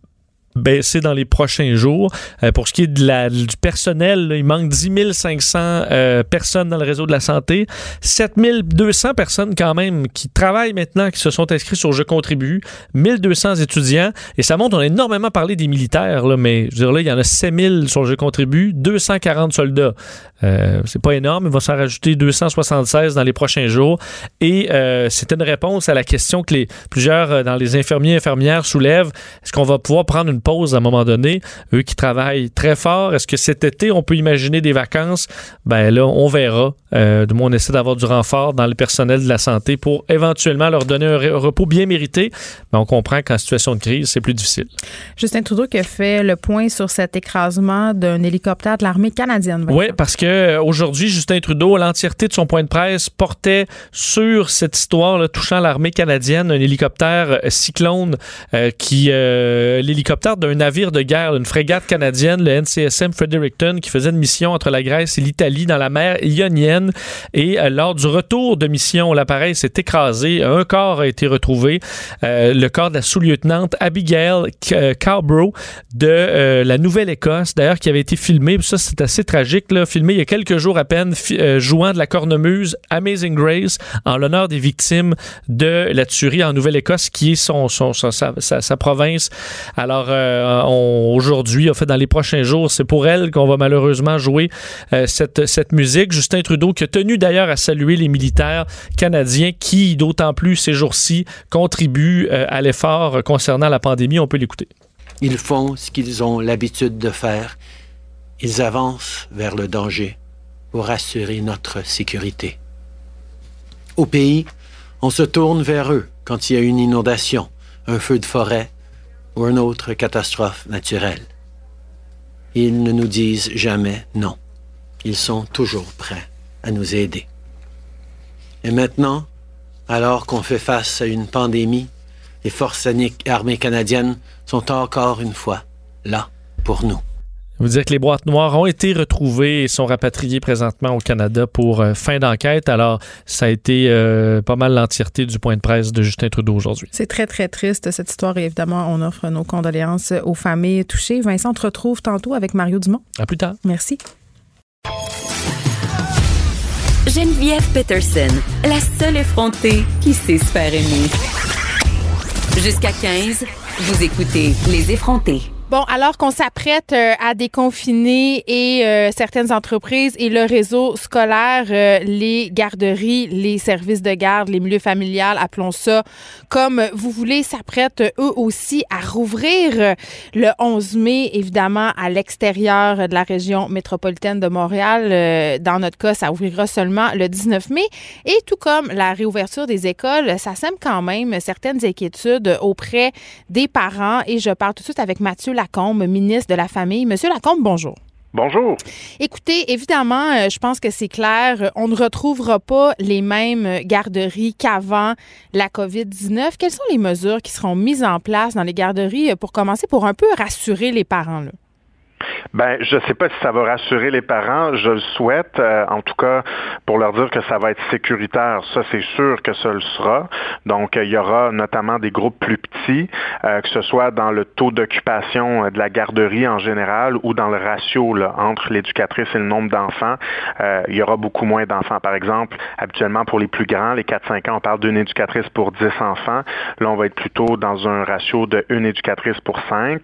baisser dans les prochains jours. Euh, pour ce qui est de la, du personnel, il manque 10 500 euh, personnes dans le réseau de la santé, 7 200 personnes quand même qui travaillent maintenant, qui se sont inscrits sur Je contribue, 1200 étudiants, et ça montre, on a énormément parlé des militaires, là, mais je veux dire, là, il y en a 000 sur Je contribue, 240 soldats. Euh, c'est pas énorme, il va s'en rajouter 276 dans les prochains jours, et c'était une réponse à la question que les plusieurs dans les infirmiers et infirmières soulèvent, est-ce qu'on va pouvoir prendre une pause à un moment donné. Eux qui travaillent très fort. Est-ce que cet été, on peut imaginer des vacances? Ben là, on verra. Euh, de moins, on essaie d'avoir du renfort dans le personnel de la santé pour éventuellement leur donner un, repos bien mérité. Mais on comprend qu'en situation de crise, c'est plus difficile. Justin Trudeau qui a fait le point sur cet écrasement d'un hélicoptère de l'armée canadienne. Oui, parce que euh, aujourd'hui, Justin Trudeau, l'entièreté de son point de presse portait sur cette histoire là, touchant l'armée canadienne, un hélicoptère euh, cyclone qui l'hélicoptère d'un navire de guerre, d'une frégate canadienne, le NCSM Fredericton, qui faisait une mission entre la Grèce et l'Italie dans la mer Ionienne. Et euh, lors du retour de mission, l'appareil s'est écrasé. Un corps a été retrouvé, euh, le corps de la sous-lieutenante Abigail euh, Carbrough de la Nouvelle-Écosse, d'ailleurs, qui avait été filmé. Ça, c'est assez tragique, là, filmé il y a quelques jours à peine, jouant de la cornemuse Amazing Grace en l'honneur des victimes de la tuerie en Nouvelle-Écosse, qui est son, sa, sa, province. Alors, aujourd'hui, en fait, dans les prochains jours, c'est pour elle qu'on va malheureusement jouer euh, cette, cette musique. Justin Trudeau qui a tenu d'ailleurs à saluer les militaires canadiens qui, d'autant plus ces jours-ci, contribuent euh, à l'effort concernant la pandémie. On peut l'écouter. Ils font ce qu'ils ont l'habitude de faire. Ils avancent vers le danger pour assurer notre sécurité. Au pays, on se tourne vers eux quand il y a une inondation, un feu de forêt ou une autre catastrophe naturelle. Ils ne nous disent jamais non. Ils sont toujours prêts à nous aider. Et maintenant, alors qu'on fait face à une pandémie, les forces armées canadiennes sont encore une fois là pour nous. Vous dire que les boîtes noires ont été retrouvées et sont rapatriées présentement au Canada pour euh, fin d'enquête. Alors, ça a été euh, pas mal l'entièreté du point de presse de Justin Trudeau aujourd'hui. C'est très, très triste, cette histoire. Et évidemment, on offre nos condoléances aux familles touchées. Vincent, on te retrouve tantôt avec Mario Dumont. À plus tard. Merci. Geneviève Peterson, la seule effrontée qui sait se faire aimer. Jusqu'à 15, vous écoutez Les effrontés. Bon, alors qu'on s'apprête euh, à déconfiner et euh, certaines entreprises et le réseau scolaire, euh, les garderies, les services de garde, les milieux familiales, appelons ça comme vous voulez, s'apprêtent eux aussi à rouvrir le 11 mai, évidemment, à l'extérieur de la région métropolitaine de Montréal. dans notre cas, ça ouvrira seulement le 19 mai. Et tout comme la réouverture des écoles, ça sème quand même certaines inquiétudes auprès des parents. Et je parle tout de suite avec Mathieu Lacombe, ministre de la Famille. Monsieur Lacombe, bonjour. Bonjour. Écoutez, évidemment, euh, je pense que c'est clair, on ne retrouvera pas les mêmes garderies qu'avant la COVID-19. Quelles sont les mesures qui seront mises en place dans les garderies euh, pour commencer, pour un peu rassurer les parents? Là? Ben, je sais pas si ça va rassurer les parents. Je le souhaite, euh, en tout cas, pour leur dire que ça va être sécuritaire. Ça, c'est sûr que ça le sera. Donc, il y aura notamment des groupes plus petits, euh, que ce soit dans le taux d'occupation euh, de la garderie en général ou dans le ratio entre l'éducatrice et le nombre d'enfants. il y aura beaucoup moins d'enfants. Par exemple, habituellement, pour les plus grands, les 4-5 ans, on parle d'une éducatrice pour 10 enfants. Là, on va être plutôt dans un ratio de une éducatrice pour 5.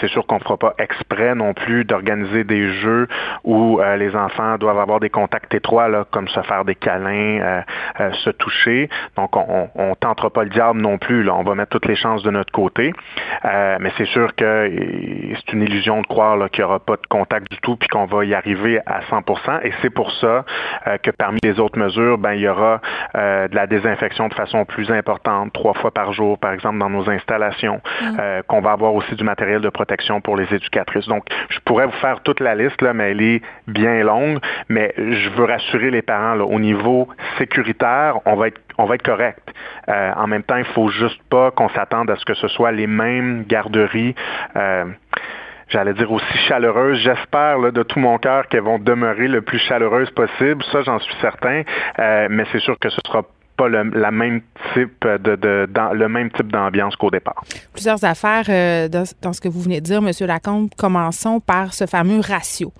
c'est sûr qu'on ne fera pas exprès non plus d'organiser des jeux où euh, les enfants doivent avoir des contacts étroits, là, comme se faire des câlins, euh, euh, se toucher. Donc, on, on, tentera pas le diable non plus. Là. On va mettre toutes les chances de notre côté. mais c'est sûr que c'est une illusion de croire qu'il n'y aura pas de contact du tout puis qu'on va y arriver à 100% Et c'est pour ça que parmi les autres mesures, ben, il y aura de la désinfection de façon plus importante, trois fois par jour, par exemple, dans nos installations, mmh. qu'on va avoir aussi du matériel de protection pour les éducatrices. Donc, je pourrais vous faire toute la liste, là, mais elle est bien longue. Mais je veux rassurer les parents, là, au niveau sécuritaire, on va être on va être correct. Euh, en même temps, il faut juste pas qu'on s'attende à ce que ce soit les mêmes garderies. Euh, j'allais dire aussi chaleureuses. J'espère de tout mon cœur qu'elles vont demeurer le plus chaleureuses possible. Ça, j'en suis certain. Euh, mais c'est sûr que ce sera pas le, même type de, le même type d'ambiance qu'au départ. Plusieurs affaires euh, dans, ce que vous venez de dire, M. Lacombe. Commençons par ce fameux ratio.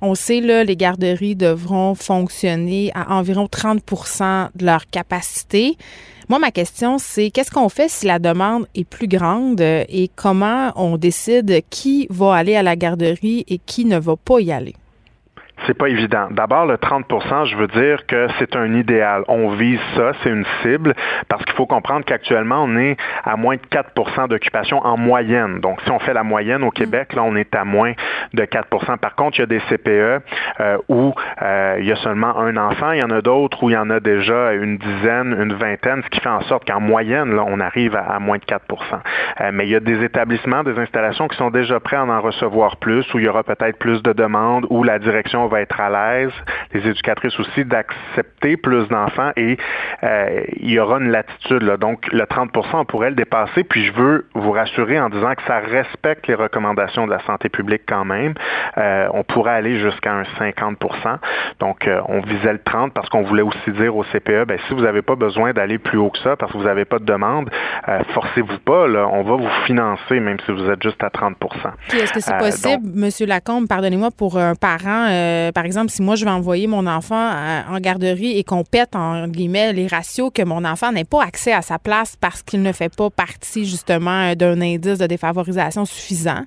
On sait, là, les garderies devront fonctionner à environ 30% de leur capacité. Moi, ma question, c'est qu'est-ce qu'on fait si la demande est plus grande et comment on décide qui va aller à la garderie et qui ne va pas y aller? C'est pas évident. D'abord, le 30% je veux dire que c'est un idéal. On vise ça, c'est une cible, parce qu'il faut comprendre qu'actuellement, on est à moins de 4% d'occupation en moyenne. Donc, si on fait la moyenne au Québec, là, on est à moins de 4% Par contre, il y a des CPE euh, où euh, il y a seulement un enfant. Il y en a d'autres où il y en a déjà une dizaine, une vingtaine, ce qui fait en sorte qu'en moyenne, là, on arrive à, moins de 4% euh, Mais il y a des établissements, des installations qui sont déjà prêts à en recevoir plus, où il y aura peut-être plus de demandes, où la direction va être à l'aise, les éducatrices aussi, d'accepter plus d'enfants et euh, il y aura une latitude. Là. Donc, le 30 on pourrait le dépasser. Puis, je veux vous rassurer en disant que ça respecte les recommandations de la santé publique quand même. Euh, on pourrait aller jusqu'à un 50% Donc, euh, on visait le 30 parce qu'on voulait aussi dire au CPE, ben, si vous n'avez pas besoin d'aller plus haut que ça parce que vous n'avez pas de demande, forcez-vous pas. Là, on va vous financer même si vous êtes juste à 30% est-ce que c'est possible, Monsieur Lacombe, pardonnez-moi, pour un parent, par exemple, si moi je vais envoyer mon enfant en garderie et qu'on pète en guillemets les ratios que mon enfant n'ait pas accès à sa place parce qu'il ne fait pas partie justement d'un indice de défavorisation suffisant?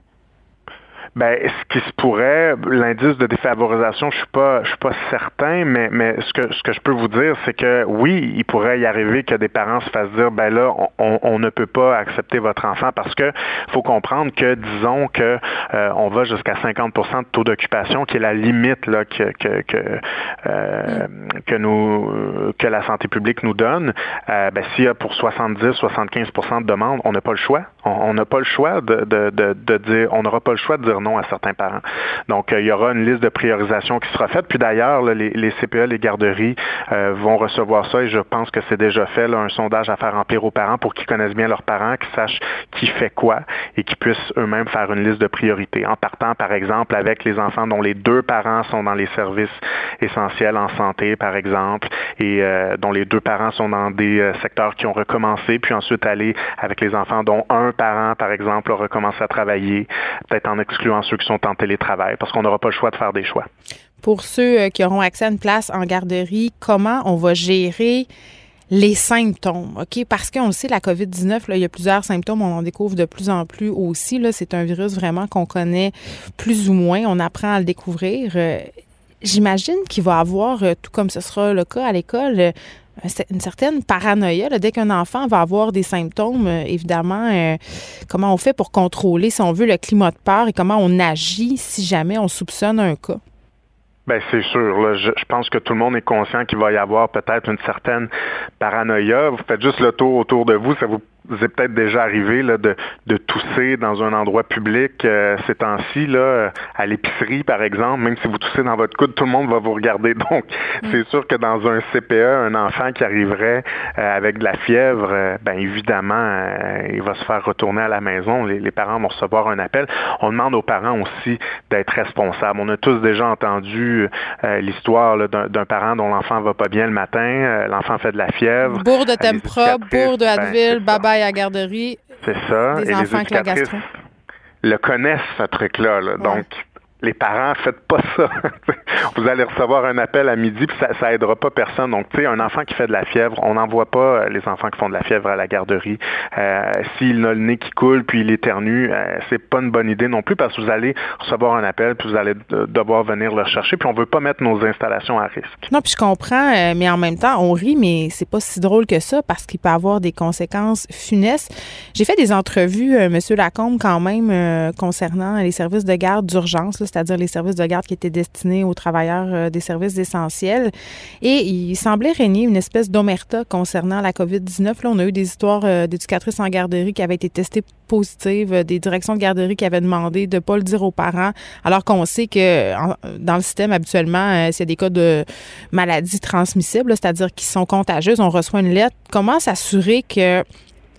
Ben, ce qui se pourrait, l'indice de défavorisation, je suis pas, je suis pas certain, mais, mais ce que, ce que je peux vous dire, c'est que oui, il pourrait y arriver que des parents se fassent dire, ben là, on, on ne peut pas accepter votre enfant parce que faut comprendre que, disons que euh, on va jusqu'à 50% de taux d'occupation, qui est la limite là que que que, euh, que nous que la santé publique nous donne. Euh, ben, s'il y a pour 70, 75% de demandes, on n'a pas le choix. On n'a pas le choix de, de, de, de dire, on n'aura pas le choix de dire à certains parents. Donc, il y aura une liste de priorisation qui sera faite. Puis d'ailleurs, les, CPE, les garderies vont recevoir ça et je pense que c'est déjà fait, un sondage à faire remplir aux parents pour qu'ils connaissent bien leurs parents, qu'ils sachent qui fait quoi et qu'ils puissent eux-mêmes faire une liste de priorités. En partant, par exemple, avec les enfants dont les deux parents sont dans les services essentiels en santé, par exemple, et euh, dont les deux parents sont dans des euh, secteurs qui ont recommencé, puis ensuite aller avec les enfants dont un parent, par exemple, a recommencé à travailler, peut-être en excluant ceux qui sont en télétravail, parce qu'on n'aura pas le choix de faire des choix. Pour ceux euh, qui auront accès à une place en garderie, comment on va gérer les symptômes, OK? Parce qu'on sait, la COVID-19, il y a plusieurs symptômes, on en découvre de plus en plus aussi. C'est un virus vraiment qu'on connaît plus ou moins, on apprend à le découvrir. Euh, j'imagine qu'il va avoir, euh, tout comme ce sera le cas à l'école, une certaine paranoïa. Dès qu'un enfant va avoir des symptômes, évidemment, comment on fait pour contrôler, si on veut, le climat de peur et comment on agit si jamais on soupçonne un cas? Ben c'est sûr. je, pense que tout le monde est conscient qu'il va y avoir peut-être une certaine paranoïa. Vous faites juste le tour autour de vous, ça vous est peut-être déjà arrivé là, de, de tousser dans un endroit public euh, ces temps-ci, là, à l'épicerie, par exemple, même si vous toussez dans votre coude, tout le monde va vous regarder. Donc, mm. c'est sûr que dans un CPE, un enfant qui arriverait euh, avec de la fièvre, euh, ben évidemment, il va se faire retourner à la maison. Les, les, parents vont recevoir un appel. On demande aux parents aussi d'être responsables. On a tous déjà entendu l'histoire d'un parent dont l'enfant va pas bien le matin, l'enfant fait de la fièvre. Bourre de Tempra, bourre de Advil, ben, bye à garderie. C'est ça. Des enfants avec la gastro. le connaissent, ce truc-là. Donc, les parents, faites pas ça. vous allez recevoir un appel à midi, puis ça, ça aidera pas personne. Donc, tu sais, un enfant qui fait de la fièvre, on n'envoie pas euh, les enfants qui font de la fièvre à la garderie. Euh, S'il a le nez qui coule, puis il éternue, euh, c'est pas une bonne idée non plus, parce que vous allez recevoir un appel, puis vous allez devoir venir le chercher, puis on veut pas mettre nos installations à risque. Non, puis je comprends, euh, mais en même temps, on rit, mais c'est pas si drôle que ça, parce qu'il peut avoir des conséquences funestes. J'ai fait des entrevues, Monsieur Lacombe, quand même, concernant les services de garde d'urgence, c'est-à-dire les services de garde qui étaient destinés aux travailleurs euh, des services essentiels. Et il semblait régner une espèce d'omerta concernant la COVID-19. Là, on a eu des histoires euh, d'éducatrices en garderie qui avaient été testées positives, euh, des directions de garderie qui avaient demandé de ne pas le dire aux parents, alors qu'on sait que dans le système, habituellement, s'il y a des cas de maladies transmissibles, c'est-à-dire qui sont contagieuses, on reçoit une lettre. Comment s'assurer que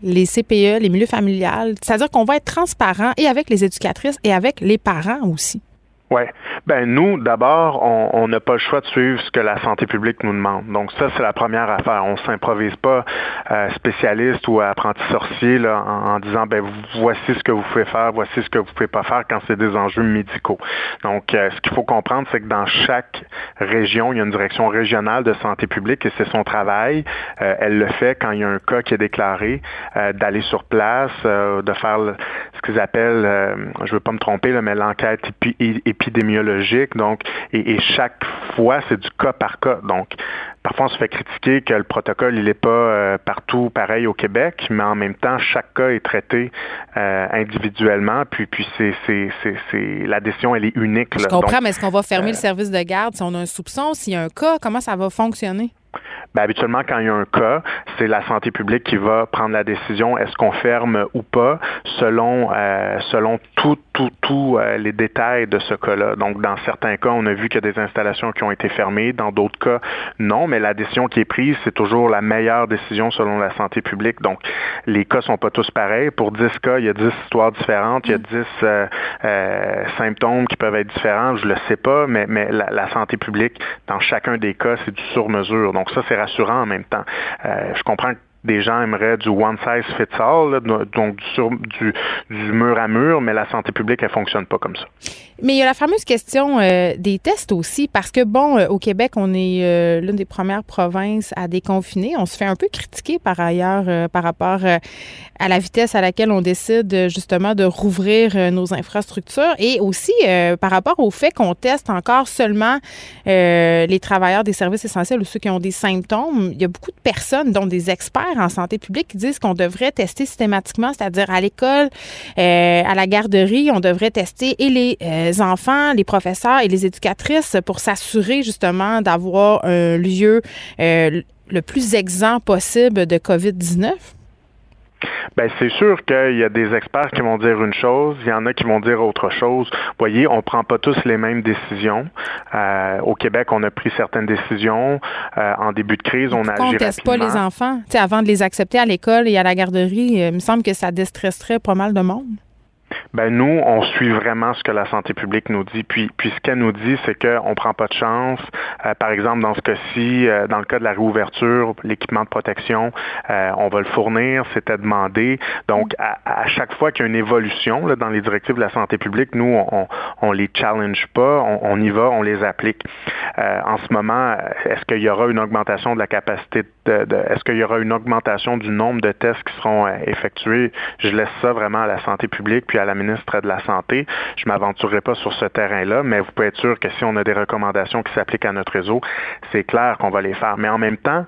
les CPE, les milieux familiales, c'est-à-dire qu'on va être transparent et avec les éducatrices et avec les parents aussi? Oui. Ben nous, d'abord, on n'a pas le choix de suivre ce que la santé publique nous demande. Donc ça, c'est la première affaire. On s'improvise pas euh, spécialiste ou apprenti sorcier là, en, disant ben voici ce que vous pouvez faire, voici ce que vous pouvez pas faire quand c'est des enjeux médicaux. Donc euh, ce qu'il faut comprendre, c'est que dans chaque région, il y a une direction régionale de santé publique et c'est son travail. Euh, elle le fait quand il y a un cas qui est déclaré, d'aller sur place, de faire ce qu'ils appellent, je veux pas me tromper, là, mais l'enquête épidémiologique. Donc, et, chaque fois, c'est du cas par cas. Donc, parfois, on se fait critiquer que le protocole, il n'est pas euh, partout pareil au Québec, mais en même temps, chaque cas est traité euh, individuellement. Puis, puis c'est, c'est, c'est, la décision, elle est unique. Je comprends, mais est-ce qu'on va fermer le euh, service de garde si on a un soupçon, s'il y a un cas? Comment ça va fonctionner? Bien, habituellement, quand il y a un cas, c'est la santé publique qui va prendre la décision est-ce qu'on ferme ou pas selon euh, selon tout tout euh, les détails de ce cas-là. Donc, dans certains cas, on a vu qu'il y a des installations qui ont été fermées. Dans d'autres cas, non. Mais la décision qui est prise, c'est toujours la meilleure décision selon la santé publique. Donc, les cas sont pas tous pareils. Pour 10 cas, il y a 10 histoires différentes. Il y a 10 euh, symptômes qui peuvent être différents. Je le sais pas, mais mais la, la santé publique, dans chacun des cas, c'est du sur-mesure. Donc ça, c'est rassurant en même temps. Euh, je comprends que des gens aimeraient du one size fits all, donc du, du, mur à mur, mais la santé publique, elle fonctionne pas comme ça. Mais il y a la fameuse question euh, des tests aussi, parce que, bon, euh, au Québec, on est euh, l'une des premières provinces à déconfiner. On se fait un peu critiquer par ailleurs par rapport à la vitesse à laquelle on décide justement de rouvrir nos infrastructures et aussi par rapport au fait qu'on teste encore seulement les travailleurs des services essentiels ou ceux qui ont des symptômes. Il y a beaucoup de personnes, dont des experts en santé publique, qui disent qu'on devrait tester systématiquement, c'est-à-dire à, l'école, à la garderie, on devrait tester et les les enfants, les professeurs et les éducatrices pour s'assurer justement d'avoir un lieu euh, le plus exempt possible de COVID-19? Ben c'est sûr qu'il y a des experts qui vont dire une chose, il y en a qui vont dire autre chose. Vous voyez, on prend pas tous les mêmes décisions. Euh, au Québec, on a pris certaines décisions. Euh, en début de crise, on a agi On rapidement. teste pas les enfants. Avant de les accepter à l'école et à la garderie, il me semble que ça déstresserait pas mal de monde. Ben nous, on suit vraiment ce que la santé publique nous dit. Puis, puis ce qu'elle nous dit, c'est qu'on prend pas de chance. Euh, par exemple, dans ce cas-ci, euh, dans le cas de la réouverture, l'équipement de protection, euh, on va le fournir, c'était demandé. Donc, à, à chaque fois qu'il y a une évolution là, dans les directives de la santé publique, nous, on, on les challenge pas, on, on y va, on les applique. En ce moment, est-ce qu'il y aura une augmentation de la capacité de, de est-ce qu'il y aura une augmentation du nombre de tests qui seront effectués? Je laisse ça vraiment à la santé publique puis à la ministre de la Santé. Je m'aventurerai pas sur ce terrain-là, mais vous pouvez être sûr que si on a des recommandations qui s'appliquent à notre réseau, c'est clair qu'on va les faire. Mais en même temps,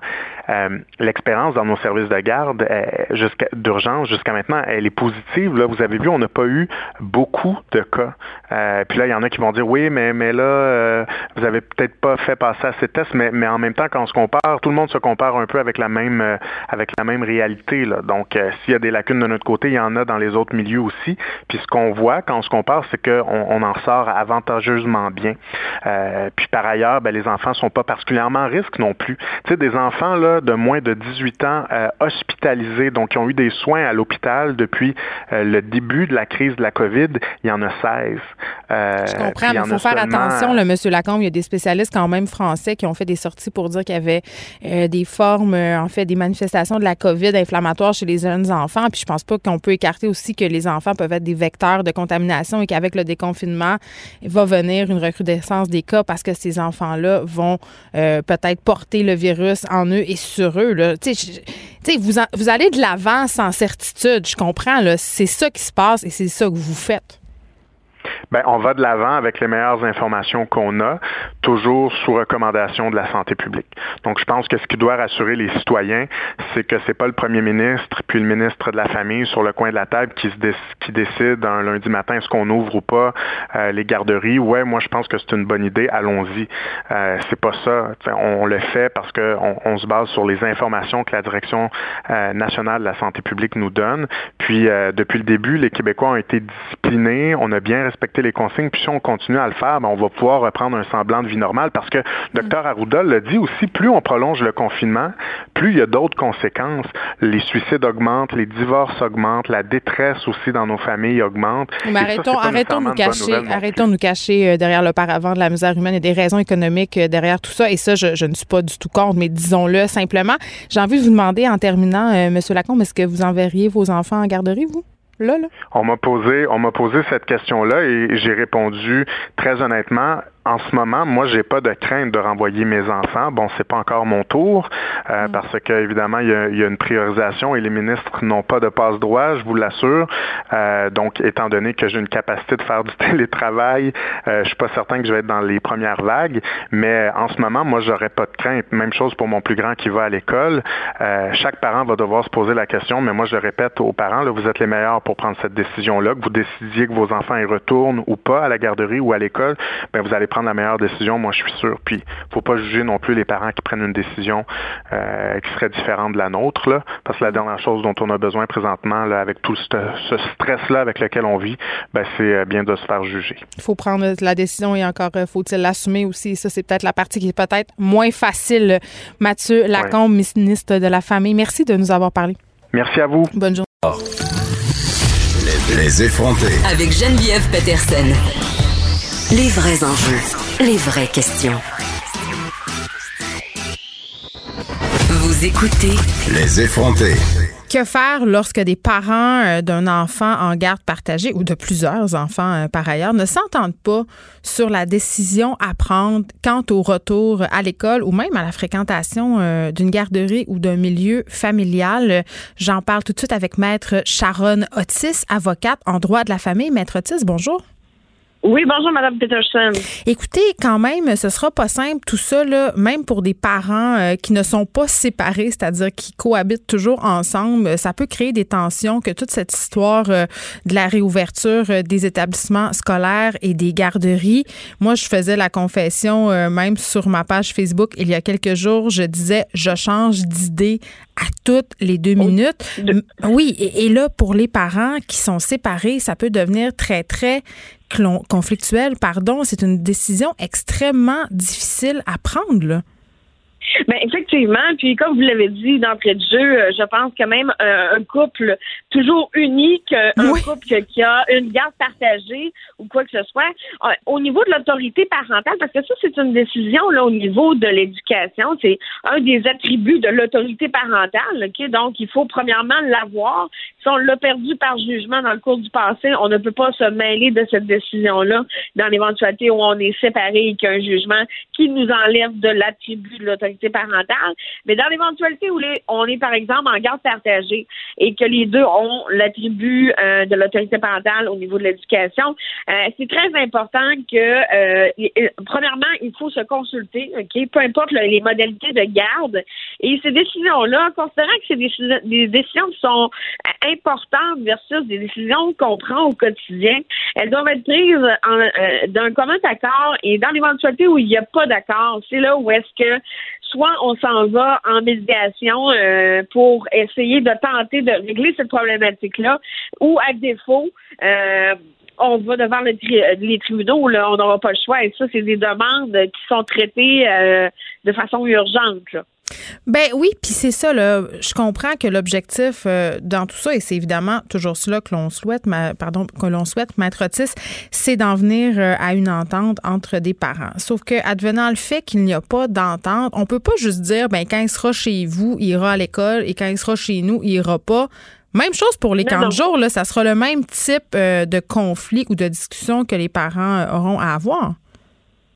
euh, l'expérience dans nos services de garde euh, d'urgence jusqu'à maintenant, elle est positive. Là, vous avez vu, on n'a pas eu beaucoup de cas. Euh, puis là, il y en a qui vont dire oui, mais mais là, vous avez peut-être pas fait passer à ces tests, mais mais en même temps, quand on se compare, tout le monde se compare un peu avec la même avec la même réalité. Donc, s'il y a des lacunes de notre côté, il y en a dans les autres milieux aussi. Puis ce qu'on voit quand on se compare, c'est qu'on on en sort avantageusement bien. Euh, puis par ailleurs, ben, les enfants sont pas particulièrement à risque non plus. Tu sais, des enfants là de moins de 18 ans euh, hospitalisés, donc qui ont eu des soins à l'hôpital depuis euh, le début de la crise de la COVID, il y en a 16. Euh, Je comprends, mais il faut faire seulement- attention, là, Monsieur Lacombe. Il y a des spécialistes quand même français qui ont fait des sorties pour dire qu'il y avait des formes, en fait, des manifestations de la COVID inflammatoire chez les jeunes enfants. Puis je pense pas qu'on peut écarter aussi que les enfants peuvent être des vecteurs de contamination et qu'avec le déconfinement, va venir une recrudescence des cas parce que ces enfants-là vont euh, peut-être porter le virus en eux et sur eux. Là. Vous, vous allez de l'avant sans certitude, je comprends. C'est ça qui se passe et c'est ça que vous faites. Ben, on va de l'avant avec les meilleures informations qu'on a, toujours sous recommandation de la santé publique. Donc, je pense que ce qui doit rassurer les citoyens, c'est que c'est pas le premier ministre puis le ministre de la Famille sur le coin de la table qui, décide un lundi matin est-ce qu'on ouvre ou pas euh, les garderies. Ouais, moi, je pense que c'est une bonne idée. Allons-y. Euh, c'est pas ça. On le fait parce que on, on se base sur les informations que la direction euh, nationale de la santé publique nous donne. Puis, euh, depuis le début, les Québécois ont été disciplinés. On a bien respecter les consignes. Puis si on continue à le faire, ben, on va pouvoir reprendre un semblant de vie normale parce que Dr Arruda l'a dit aussi, plus on prolonge le confinement, plus il y a d'autres conséquences. Les suicides augmentent, les divorces augmentent, la détresse aussi dans nos familles augmente. Mais ça, arrêtons, nécessairement nous cacher, arrêtons de nous cacher euh, derrière le paravent de la misère humaine et des raisons économiques euh, derrière tout ça. Et ça, je, je ne suis pas du tout contre, mais disons-le simplement. J'ai envie de vous demander en terminant, euh, Monsieur Lacombe, est-ce que vous enverriez vos enfants en garderie, vous? On m'a posé, on m'a posé cette question-là et j'ai répondu très honnêtement. En ce moment, moi, j'ai pas de crainte de renvoyer mes enfants. Bon, c'est pas encore mon tour euh, parce que évidemment, il y, a, il y a une priorisation et les ministres n'ont pas de passe droit, je vous l'assure. Euh, donc, étant donné que j'ai une capacité de faire du télétravail, euh, je suis pas certain que je vais être dans les premières vagues. Mais en ce moment, moi, j'aurais pas de crainte. Même chose pour mon plus grand qui va à l'école. Euh, chaque parent va devoir se poser la question, mais moi, je le répète aux parents, là, vous êtes les meilleurs pour prendre cette décision-là, que vous décidiez que vos enfants y retournent ou pas à la garderie ou à l'école, ben vous allez prendre la meilleure décision, moi je suis sûr. Puis faut pas juger non plus les parents qui prennent une décision euh, qui serait différente de la nôtre, là, parce que la dernière chose dont on a besoin présentement, là, avec tout ce, ce stress-là avec lequel on vit, ben c'est euh, bien de se faire juger. Il faut prendre la décision et encore euh, faut-il l'assumer aussi? Ça, c'est peut-être la partie qui est peut-être moins facile. Mathieu Lacombe, ministre de la Famille, merci de nous avoir parlé. Merci à vous. Bonne journée. Les, les effrontés. Avec Geneviève Peterson. Les vrais enjeux, les vraies questions. Vous écoutez Les effrontés. Que faire lorsque des parents euh, d'un enfant en garde partagée ou de plusieurs enfants euh, par ailleurs ne s'entendent pas sur la décision à prendre quant au retour à l'école ou même à la fréquentation euh, d'une garderie ou d'un milieu familial? J'en parle tout de suite avec Maître Sharon Otis, avocate en droit de la famille. Maître Otis, bonjour. Oui, bonjour, Madame Peterson. Écoutez, quand même, ce sera pas simple tout ça, là, même pour des parents euh, qui ne sont pas séparés, c'est-à-dire qui cohabitent toujours ensemble. Ça peut créer des tensions que toute cette histoire euh, de la réouverture euh, des établissements scolaires et des garderies. Moi, je faisais la confession même sur ma page Facebook il y a quelques jours. Je disais, je change d'idée à toutes les deux minutes. Oui, et, et là, pour les parents qui sont séparés, ça peut devenir très, très conflictuel, pardon, c'est une décision extrêmement difficile à prendre. Ben effectivement, puis comme vous l'avez dit d'entrée de jeu, euh, je pense que même euh, un couple toujours unique, un couple qui a une garde partagée ou quoi que ce soit, euh, au niveau de l'autorité parentale, parce que ça c'est une décision là au niveau de l'éducation, c'est un des attributs de l'autorité parentale, ok, donc il faut premièrement l'avoir. Si on l'a perdu par jugement dans le cours du passé, on ne peut pas se mêler de cette décision là dans l'éventualité où on est séparé et qu'il y a un jugement qui nous enlève de l'attribut de l'autorité parentale. Mais dans l'éventualité où on est, par exemple, en garde partagée et que les deux ont l'attribut euh, de l'autorité parentale au niveau de l'éducation, euh, c'est très important que, euh, premièrement, il faut se consulter, peu importe les modalités de garde. Et ces décisions-là, considérant que c'est des, décisions qui sont importantes versus des décisions qu'on prend au quotidien, elles doivent être prises d'un commun accord et dans l'éventualité où il n'y a pas d'accord, c'est là où est-ce que soit on s'en va en médiation euh, pour essayer de tenter de régler cette problématique-là, ou à défaut, euh, on va devant les tribunaux, là, on n'aura pas le choix. Et ça, c'est des demandes qui sont traitées euh, de façon urgente. Ben oui, puis c'est ça, là. Je comprends que l'objectif euh, dans tout ça, et c'est évidemment toujours cela que l'on souhaite, pardon, que l'on souhaite, Maître Otis, c'est d'en venir euh, à une entente entre des parents. Sauf que, advenant le fait qu'il n'y a pas d'entente, on peut pas juste dire, ben quand il sera chez vous, il ira à l'école, et quand il sera chez nous, il ira pas. Même chose pour les 40 jours, là, ça sera le même type euh, de conflit ou de discussion que les parents auront à avoir.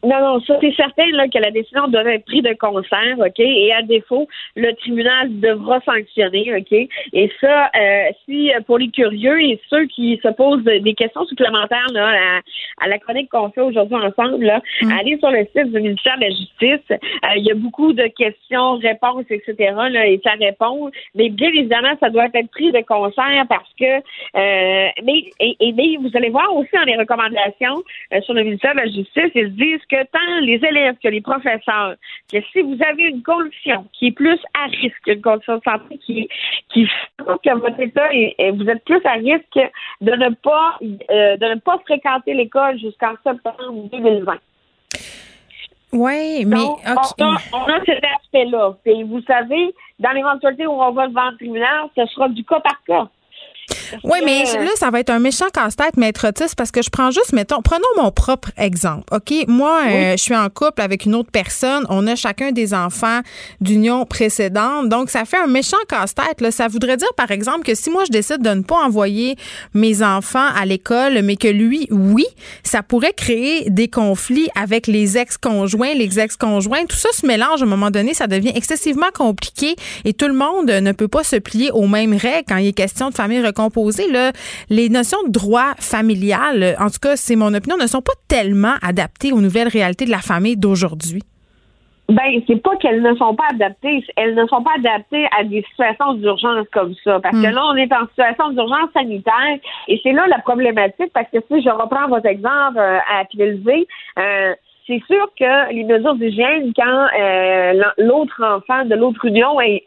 Non, non, ça c'est certain là, que la décision doit être prise de concert, OK? Et à défaut, le tribunal devra sanctionner, OK? Et ça, euh, si pour les curieux et ceux qui se posent des questions supplémentaires là, à, la chronique qu'on fait aujourd'hui ensemble, là, mm. allez sur le site du ministère de la Justice. Euh, il y a beaucoup de questions, réponses, etc. Là, et ça répond. Mais bien évidemment, ça doit être pris de concert parce que euh, mais et, mais vous allez voir aussi dans les recommandations euh, sur le ministère de la Justice, ils disent que que tant les élèves que les professeurs, que si vous avez une condition qui est plus à risque, une condition de santé qui, qui fait que votre état est, vous êtes plus à risque de ne pas euh, de ne pas fréquenter l'école jusqu'en septembre 2020. Oui, mais on, a, cet aspect-là. Et vous savez, dans l'éventualité où on va devant le tribunal, ce sera du cas par cas. Oui, mais là, ça va être un méchant casse-tête, maître Otis, parce que je prends juste, mettons, prenons mon propre exemple. OK? Moi, euh, je suis en couple avec une autre personne. On a chacun des enfants d'union précédente. Donc, ça fait un méchant casse-tête. Ça voudrait dire, par exemple, que si moi, je décide de ne pas envoyer mes enfants à l'école, mais que lui, oui, ça pourrait créer des conflits avec les ex-conjoints, les ex-conjoints. Tout ça se mélange à un moment donné. Ça devient excessivement compliqué et tout le monde ne peut pas se plier aux mêmes règles quand il est question de famille là, les notions de droit familial, en tout cas, c'est mon opinion, ne sont pas tellement adaptées aux nouvelles réalités de la famille d'aujourd'hui. Ben, c'est pas qu'elles ne sont pas adaptées, elles ne sont pas adaptées à des situations d'urgence comme ça. Parce que hmm. là, on est en situation d'urgence sanitaire et c'est là la problématique parce que si je reprends votre exemple euh, à Pilsé, euh, c'est sûr que les mesures d'hygiène, quand euh, l'autre enfant de l'autre union est,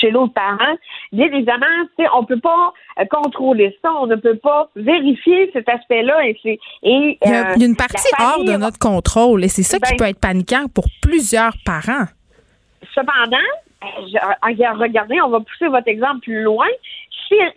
chez l'autre parent, bien évidemment, on ne peut pas euh, contrôler ça, on ne peut pas vérifier cet aspect-là. Et, c'est, et, il, y a, une euh, partie hors de notre contrôle et c'est ça qui ben peut être paniquant pour plusieurs parents. Cependant, regardez, on va pousser votre exemple plus loin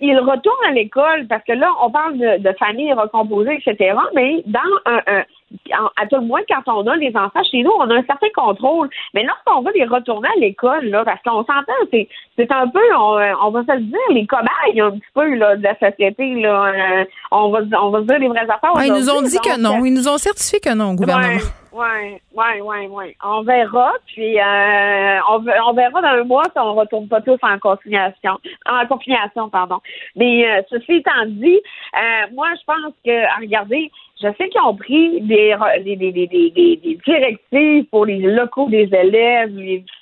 il retourne à l'école, parce que là, on parle de, de famille recomposée, etc., mais dans un, à tout le moins, quand on a les enfants chez nous, on a un certain contrôle. Mais lorsqu'on va les retourner à l'école, là, parce qu'on s'entend, c'est, c'est un peu, on, va se le dire, les cobayes un petit peu là, de la société. Là, euh, on, va, on va se dire les vraies affaires. ils nous ont dit que non. Ils nous ont certifié que non, gouvernement. Oui, oui, oui, oui. On verra. Puis euh, on, on, verra dans un mois si on retourne pas tous en consignation. En confination, pardon. Mais euh, ceci étant dit, euh, moi je pense que regardez, je sais qu'ils ont pris des, des, des, des, des, directives pour les locaux des élèves,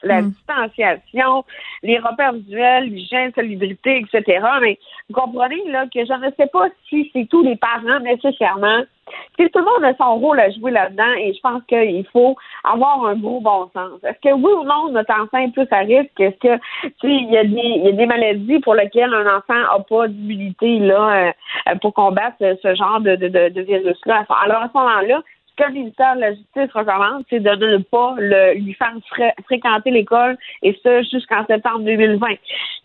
la mm. distanciation, les repères visuels, l'hygiène, salubrité, etc. Mais vous comprenez là que je ne sais pas si c'est tous les parents nécessairement tout le monde a son rôle à jouer là-dedans et je pense qu'il faut avoir un gros bon sens. Est-ce que oui ou non, notre enfant est plus à risque? Est-ce que, tu sais, il y, a des, il y a des maladies pour lesquelles un enfant n'a pas d'immunité, là, euh, pour combattre ce genre de, de, de virus-là? Alors, à ce moment-là, que le ministère de la Justice recommande, c'est de ne pas le, lui faire fréquenter l'école, et ça jusqu'en septembre 2020.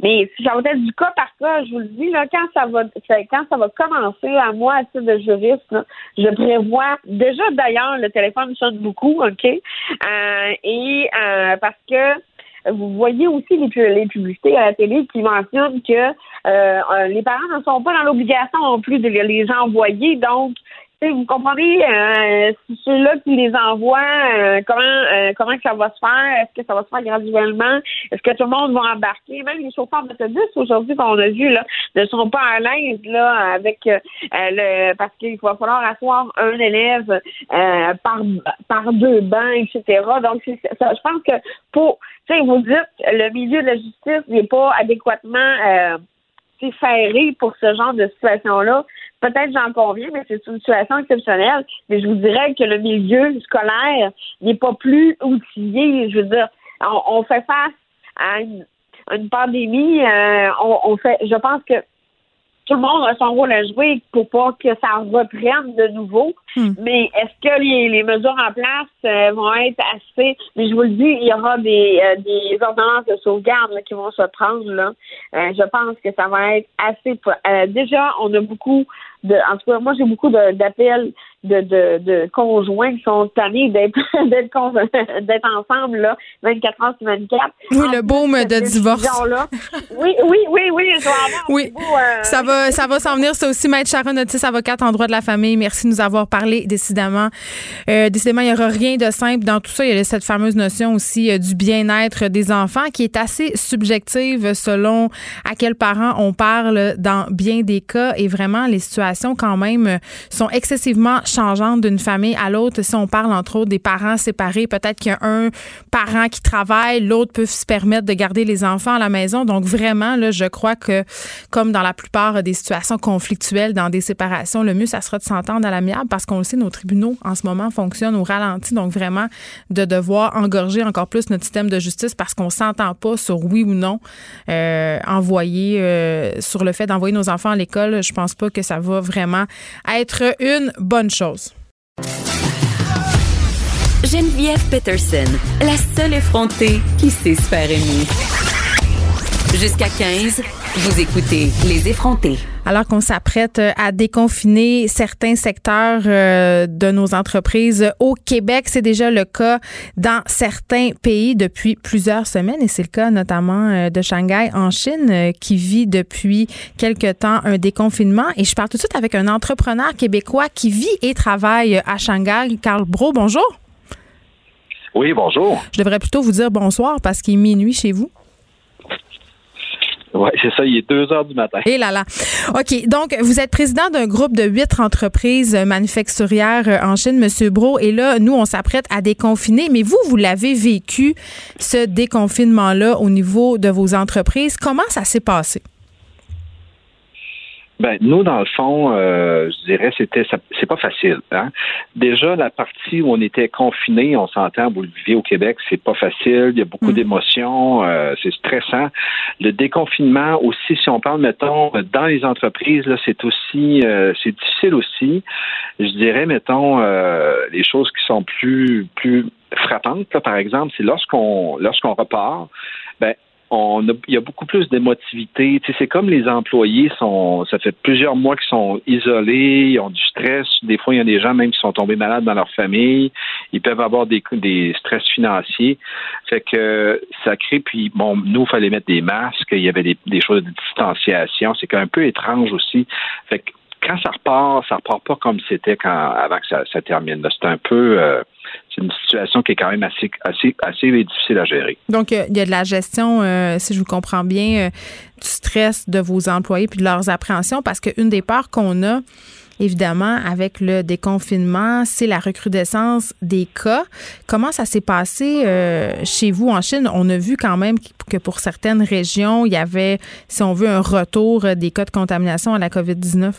Mais si être du cas par cas, je vous le dis, là, quand ça va quand ça va commencer, à moi, à titre de juriste, je prévois déjà d'ailleurs le téléphone sonne beaucoup, OK? Euh, et euh, parce que vous voyez aussi les, les, publicités à la télé qui mentionnent que euh, les parents ne sont pas dans l'obligation non plus de les envoyer. Donc, vous comprenez, euh, ceux-là qui les envoient, euh, comment euh, comment que ça va se faire? Est-ce que ça va se faire graduellement? Est-ce que tout le monde va embarquer? Même les chauffeurs d'autobus aujourd'hui qu'on a vu là ne sont pas à l'aise là avec euh, le parce qu'il va falloir asseoir un élève par par deux bancs, etc. Donc ça, je pense que pour tu sais, vous dites le milieu de la justice n'est pas adéquatement ferré pour ce genre de situation-là. Peut-être j'en conviens, mais c'est une situation exceptionnelle. Mais je vous dirais que le milieu scolaire n'est pas plus outillé. Je veux dire, on, fait face à une, pandémie. Euh, on, fait, je pense que tout le monde a son rôle à jouer pour pas que ça reprenne de nouveau. Hmm. Mais est-ce que les, mesures en place euh, vont être assez? Mais je vous le dis, il y aura des, euh, des ordonnances de sauvegarde qui vont se prendre là. je pense que ça va être assez. déjà, on a beaucoup en tout cas, moi, j'ai beaucoup d'appels de, de, de, conjoints qui sont tannés d'être d'être ensemble là, 24 heures sur 24. Oui, le baume de divorce. oui, oui, oui, oui, je oui. Euh, ça va, ça va s'en venir. C'est aussi Maître Sharon Otis, avocate en droit de la famille. Merci de nous avoir parlé. Décidément, euh, décidément, il n'y aura rien de simple dans tout ça. Il y a cette fameuse notion aussi euh, du bien-être des enfants qui est assez subjective selon à quel parent on parle dans bien des cas et vraiment les situations quand même sont excessivement changeante d'une famille à l'autre. Si on parle entre autres des parents séparés, peut-être qu'il y a un parent qui travaille, l'autre peut se permettre de garder les enfants à la maison. Donc vraiment, là, je crois que comme dans la plupart des situations conflictuelles, dans des séparations, le mieux, ça sera de s'entendre à l'amiable parce qu'on le sait, nos tribunaux en ce moment fonctionnent au ralenti. Donc vraiment, de devoir engorger encore plus notre système de justice parce qu'on s'entend pas sur oui ou non euh, envoyer euh, sur le fait d'envoyer nos enfants à l'école. Je pense pas que ça va vraiment être une bonne chose. Geneviève Peterson, la seule effrontée qui sait se faire aimer. Jusqu'à 15, vous écoutez Les effrontés. Alors qu'on s'apprête à déconfiner certains secteurs euh, de nos entreprises au Québec, c'est déjà le cas dans certains pays depuis plusieurs semaines et c'est le cas notamment euh, de Shanghai en Chine euh, qui vit depuis quelque temps un déconfinement. Et je parle tout de suite avec un entrepreneur québécois qui vit et travaille à Shanghai. Carl Bro, bonjour. Oui, bonjour. Je devrais plutôt vous dire bonsoir parce qu'il est minuit chez vous. Oui, c'est ça, il est 2 heures du matin. Et là là. OK, donc vous êtes président d'un groupe de huit entreprises manufacturières euh, en Chine, Monsieur Bro, et là, nous, on s'apprête à déconfiner, mais vous, vous l'avez vécu, ce déconfinement-là, au niveau de vos entreprises. Comment ça s'est passé? Ben, nous, dans le fond, euh, je dirais, c'était, c'est pas facile. Hein? Déjà, la partie où on était confiné, on s'entend, vous le vivez au Québec, c'est pas facile. Il y a beaucoup mm. d'émotions, euh, c'est stressant. Le déconfinement aussi, si on parle, mettons, dans les entreprises, là, c'est aussi, euh, c'est difficile aussi. Je dirais, mettons, les choses qui sont plus, plus frappantes, par exemple, c'est lorsqu'on, lorsqu'on repart, ben, il y a beaucoup plus d'émotivité. Tu sais, c'est comme les employés sont, ça fait plusieurs mois qu'ils sont isolés, ils ont du stress. Des fois, il y a des gens même qui sont tombés malades dans leur famille. Ils peuvent avoir des, des stress financiers. Fait que ça crée. Puis bon, nous, il fallait mettre des masques. Il y avait des, choses de distanciation. C'est un peu étrange aussi. Fait que quand ça repart, ça repart pas comme c'était quand avant que ça, termine. C'est un peu, euh, c'est une situation qui est quand même assez, assez, assez difficile à gérer. Donc, il y a de la gestion, si je vous comprends bien, du stress de vos employés puis de leurs appréhensions, parce qu'une des peurs qu'on a, évidemment, avec le déconfinement, c'est la recrudescence des cas. Comment ça s'est passé euh, chez vous en Chine? On a vu quand même que pour certaines régions, il y avait, si on veut, un retour des cas de contamination à la COVID-19.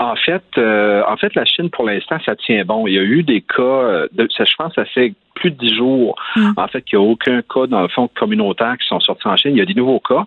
En fait, euh, en fait, la Chine, pour l'instant, ça tient bon. Il y a eu des cas, euh, de, ça, je pense, ça fait plus de dix jours, mm. en fait, qu'il n'y a aucun cas, dans le fond, communautaire qui sont sortis en Chine. Il y a des nouveaux cas,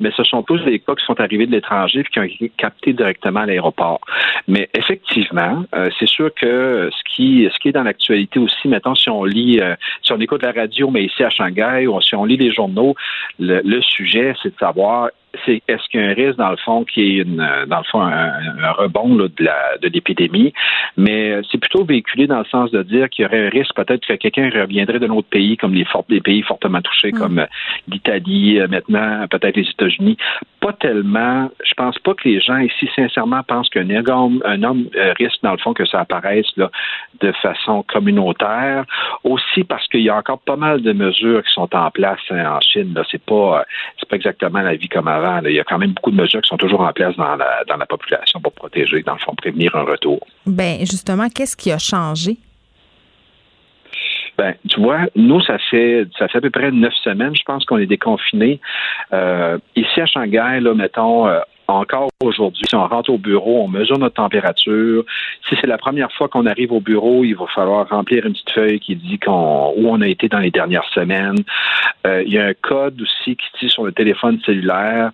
mais ce sont tous des cas qui sont arrivés de l'étranger et qui ont été captés directement à l'aéroport. Mais effectivement, euh, c'est sûr que ce qui, ce qui est dans l'actualité aussi, mettons, si on lit, euh, si on écoute la radio, mais ici à Shanghai, ou si on lit les journaux, le, le sujet, c'est de savoir c'est est-ce qu'il y a un risque dans le fond qui est une, dans le fond un, rebond là, de, la, de l'épidémie, mais c'est plutôt véhiculé dans le sens de dire qu'il y aurait un risque peut-être que quelqu'un reviendrait d'un autre pays comme les, des pays fortement touchés mm. comme euh, l'Italie, euh, maintenant peut-être les États-Unis. Pas tellement. Je pense pas que les gens ici sincèrement pensent qu'un homme, un homme euh, risque dans le fond que ça apparaisse là, de façon communautaire. Aussi parce qu'il y a encore pas mal de mesures qui sont en place hein, en Chine. Là, c'est pas c'est pas exactement la vie comme avant. Il y a quand même beaucoup de mesures qui sont toujours en place dans la dans la population pour protéger, dans le fond, prévenir un retour. Ben justement, qu'est-ce qui a changé? Ben, tu vois, nous, ça fait ça fait à peu près neuf semaines, je pense qu'on est déconfinés. Euh, ici à Shanghai, là, mettons, euh, encore aujourd'hui, si on rentre au bureau, on mesure notre température. Si c'est la première fois qu'on arrive au bureau, il va falloir remplir une petite feuille qui dit qu'on, où on a été dans les dernières semaines. Euh, il y a un code aussi qui dit sur le téléphone cellulaire.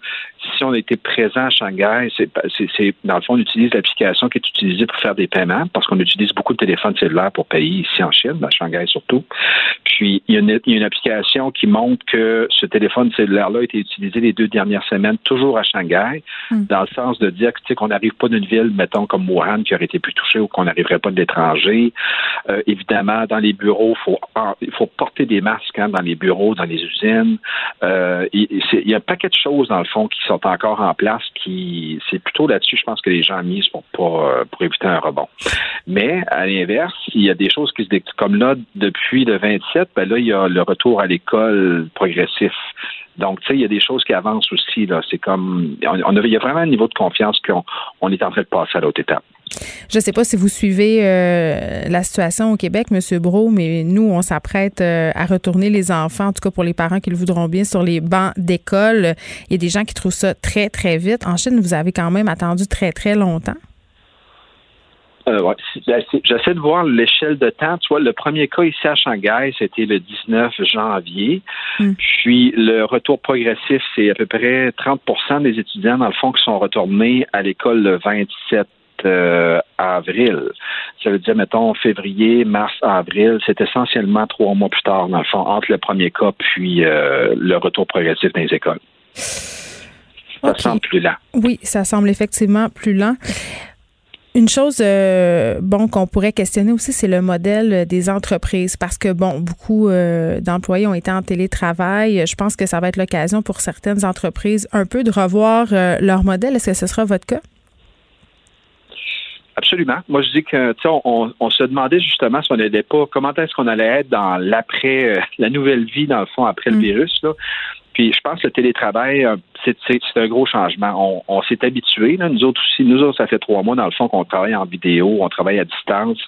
Si on était présent à Shanghai, c'est, c'est, dans le fond, on utilise l'application qui est utilisée pour faire des paiements parce qu'on utilise beaucoup de téléphones cellulaires pour payer ici en Chine, à Shanghai surtout. Puis, il y, a une, il y a une application qui montre que ce téléphone cellulaire-là a été utilisé les deux dernières semaines, toujours à Shanghai. Hmm. dans le sens de dire qu'on n'arrive pas d'une ville, mettons, comme Wuhan, qui aurait été plus touchée ou qu'on n'arriverait pas de l'étranger. Euh, évidemment, dans les bureaux, faut, il faut porter des masques hein, dans les bureaux, dans les usines. Euh, il, y a un paquet de choses, dans le fond, qui sont encore en place, qui c'est plutôt là-dessus, je pense, que les gens misent pour, pas, pour éviter un rebond. Mais, à l'inverse, il y a des choses qui se comme là, depuis le 27, ben là, il y a le retour à l'école progressif. Donc, tu sais, il y a des choses qui avancent aussi. C'est comme, on, il y a vraiment un niveau de confiance qu'on on est en train de passer à l'autre étape. Je ne sais pas si vous suivez euh, la situation au Québec, M. Bro, mais nous, on s'apprête euh, à retourner les enfants, en tout cas pour les parents qui le voudront bien, sur les bancs d'école. Il y a des gens qui trouvent ça très, très vite. En Chine, vous avez quand même attendu très, très longtemps. Euh, ben, j'essaie de voir l'échelle de temps. Tu vois, le premier cas ici à Shanghai, c'était le 19 janvier. Hmm. Puis le retour progressif, c'est à peu près 30% des étudiants, dans le fond, qui sont retournés à l'école le 27 euh, avril. Ça veut dire, mettons, février, mars, avril. C'est essentiellement trois mois plus tard, dans le fond, entre le premier cas puis euh, le retour progressif dans les écoles. Ça semble plus lent. Oui, ça semble effectivement plus lent. Une chose, euh, bon, qu'on pourrait questionner aussi, c'est le modèle des entreprises, parce que bon, beaucoup euh, d'employés ont été en télétravail. Je pense que ça va être l'occasion pour certaines entreprises un peu de revoir euh, leur modèle. Est-ce que ce sera votre cas? Absolument. Moi, je dis que, tu sais, on, on, se demandait justement si on n'aidait pas, comment est-ce qu'on allait être dans l'après, la nouvelle vie, dans le fond, après le mm. virus. Là. Puis je pense que le télétravail, euh, c'est un gros changement. On, s'est habitué. Nous autres aussi, nous autres, ça fait trois mois, dans le fond, qu'on travaille en vidéo, on travaille à distance